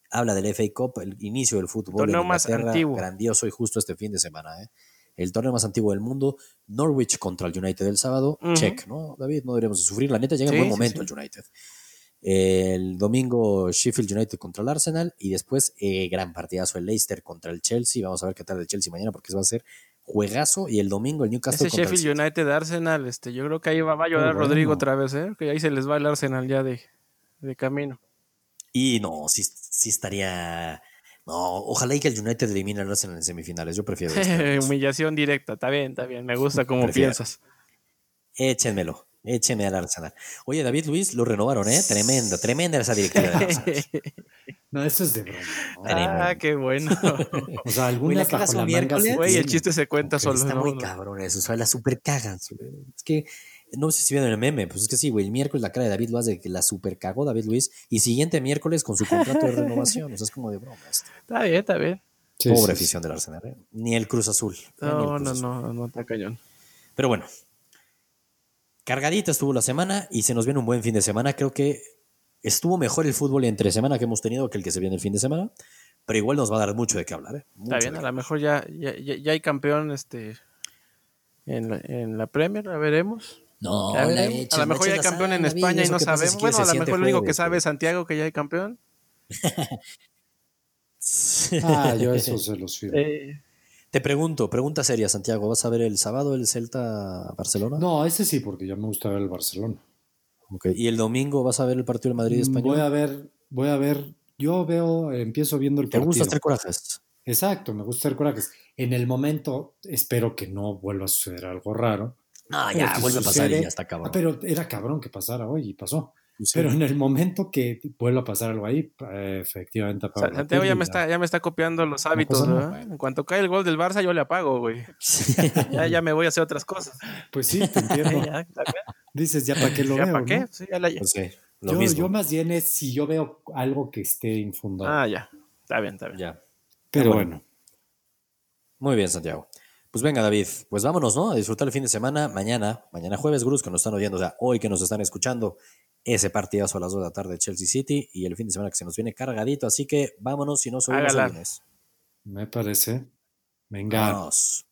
S1: Habla del FA Cup, el inicio del fútbol.
S2: Torneo
S1: en
S2: más antiguo.
S1: Grandioso y justo este fin de semana. ¿eh? El torneo más antiguo del mundo. Norwich contra el United el sábado. Check, ¿no, David? No deberíamos de sufrir. La neta llega en
S2: Sí,
S1: buen
S2: sí,
S1: momento
S2: sí.
S1: el United. El domingo Sheffield United contra el Arsenal y después eh, gran partidazo el Leicester contra el Chelsea. Vamos a ver qué tal el Chelsea mañana porque va a ser juegazo y el domingo el Newcastle
S2: Ese
S1: el
S2: Sheffield
S1: City.
S2: United Arsenal, este, yo creo que ahí va, va a llorar
S3: bueno.
S2: Rodrigo otra vez, ¿eh? Que ahí se les va el Arsenal ya de, de camino.
S1: Y no, sí, sí estaría... No, ojalá y que el United elimine al Arsenal en semifinales. Yo prefiero.
S2: Humillación directa, está bien, está bien, me gusta como
S1: Prefiero.
S2: piensas.
S1: Échenmelo. Échenme al Arsenal. Oye, David Luis, lo renovaron, ¿eh? Tremenda, tremenda esa directiva del Arsenal.
S3: No, eso es de broma. ¿no?
S1: Tremendo.
S2: ah, qué bueno.
S3: O sea,
S1: Güey,
S3: algunas
S1: la cagas
S3: bajo la
S1: un
S3: manga
S2: Güey, el chiste se cuenta
S1: Pero
S2: solo.
S1: Está
S2: ¿no?
S1: muy cabrón eso, o sea, la super cagan. Es que, no sé si vieron el meme, pues es que sí, güey, el miércoles la cara de David Luis de que la super cagó David Luis y siguiente miércoles con su contrato de renovación, o sea, es como de broma esto.
S2: Está bien, está bien.
S1: Pobre
S3: sí, sí.
S1: afición del Arsenal, ¿eh? Ni el Cruz Azul. el
S2: No,
S1: Cruz
S2: no,
S1: Azul.
S2: no, no, está cañón.
S1: Pero bueno, cargadita estuvo la semana y se nos viene un buen fin de semana. Creo que estuvo mejor el fútbol entre semana que hemos tenido que el que se viene el fin de semana, pero igual nos va a dar mucho de qué hablar, ¿eh? Mucho
S2: Está bien, a lo mejor ya, ya, ya- hay campeón este, en, la, en la Premier, la veremos.
S1: No,
S2: Ya
S1: la
S2: veremos.
S1: eches,
S2: a lo mejor ya hay campeón en España y no sabemos.
S1: si
S2: bueno, a lo mejor lo único que sabe es Santiago que ya hay campeón.
S3: Ah, yo eso se los firmo.
S2: Eh,
S1: Te pregunto, pregunta seria, Santiago, ¿vas a ver el sábado el Celta Barcelona?
S3: No, ese sí, porque ya me gusta ver el Barcelona.
S1: Ok, ¿Y el domingo vas a ver el partido del Madrid
S3: Mm,
S1: español?
S3: Voy a ver, voy a ver. Yo veo, empiezo viendo el
S1: ¿Te
S3: partido.
S1: gusta hacer corajes?
S3: Exacto, me gusta hacer corajes. En el momento, espero que no vuelva a suceder algo raro.
S1: No,
S3: Pero
S1: ya, vuelve a pasar y ya está cabrón.
S3: Ah, pero era cabrón que pasara hoy y pasó.
S1: Sí.
S3: Pero en el momento que vuelva a pasar algo ahí, eh, efectivamente apago
S2: Santiago ya me, está, ya me está copiando los hábitos. ¿verdad? En cuanto cae el gol del Barça, yo le apago, güey. Ya, ya me voy a hacer otras cosas.
S3: Pues sí, te entiendo.
S2: Ya.
S3: Dices, ¿ya para qué lo
S2: ¿Ya
S3: veo?
S2: para qué?
S3: no?
S2: Sí, ya la-
S1: Pues sí, lo
S3: Yo,
S1: mismo.
S3: yo más bien es si yo veo algo que esté infundado.
S2: Ah, ya. Está bien, está bien.
S1: Ya.
S3: Pero
S1: bueno.
S3: bueno,
S1: Muy bien, Santiago. Pues venga, David, pues vámonos, ¿no? A disfrutar el fin de semana. Mañana, mañana jueves, Gruz, que nos están oyendo, o sea, hoy que nos están escuchando, ese partidazo a las 2 de la tarde de Chelsea City y el fin de semana que se nos viene cargadito. Así que vámonos y nos
S2: Hágala.
S1: el lunes.
S3: me parece. Venga.
S1: Vámonos.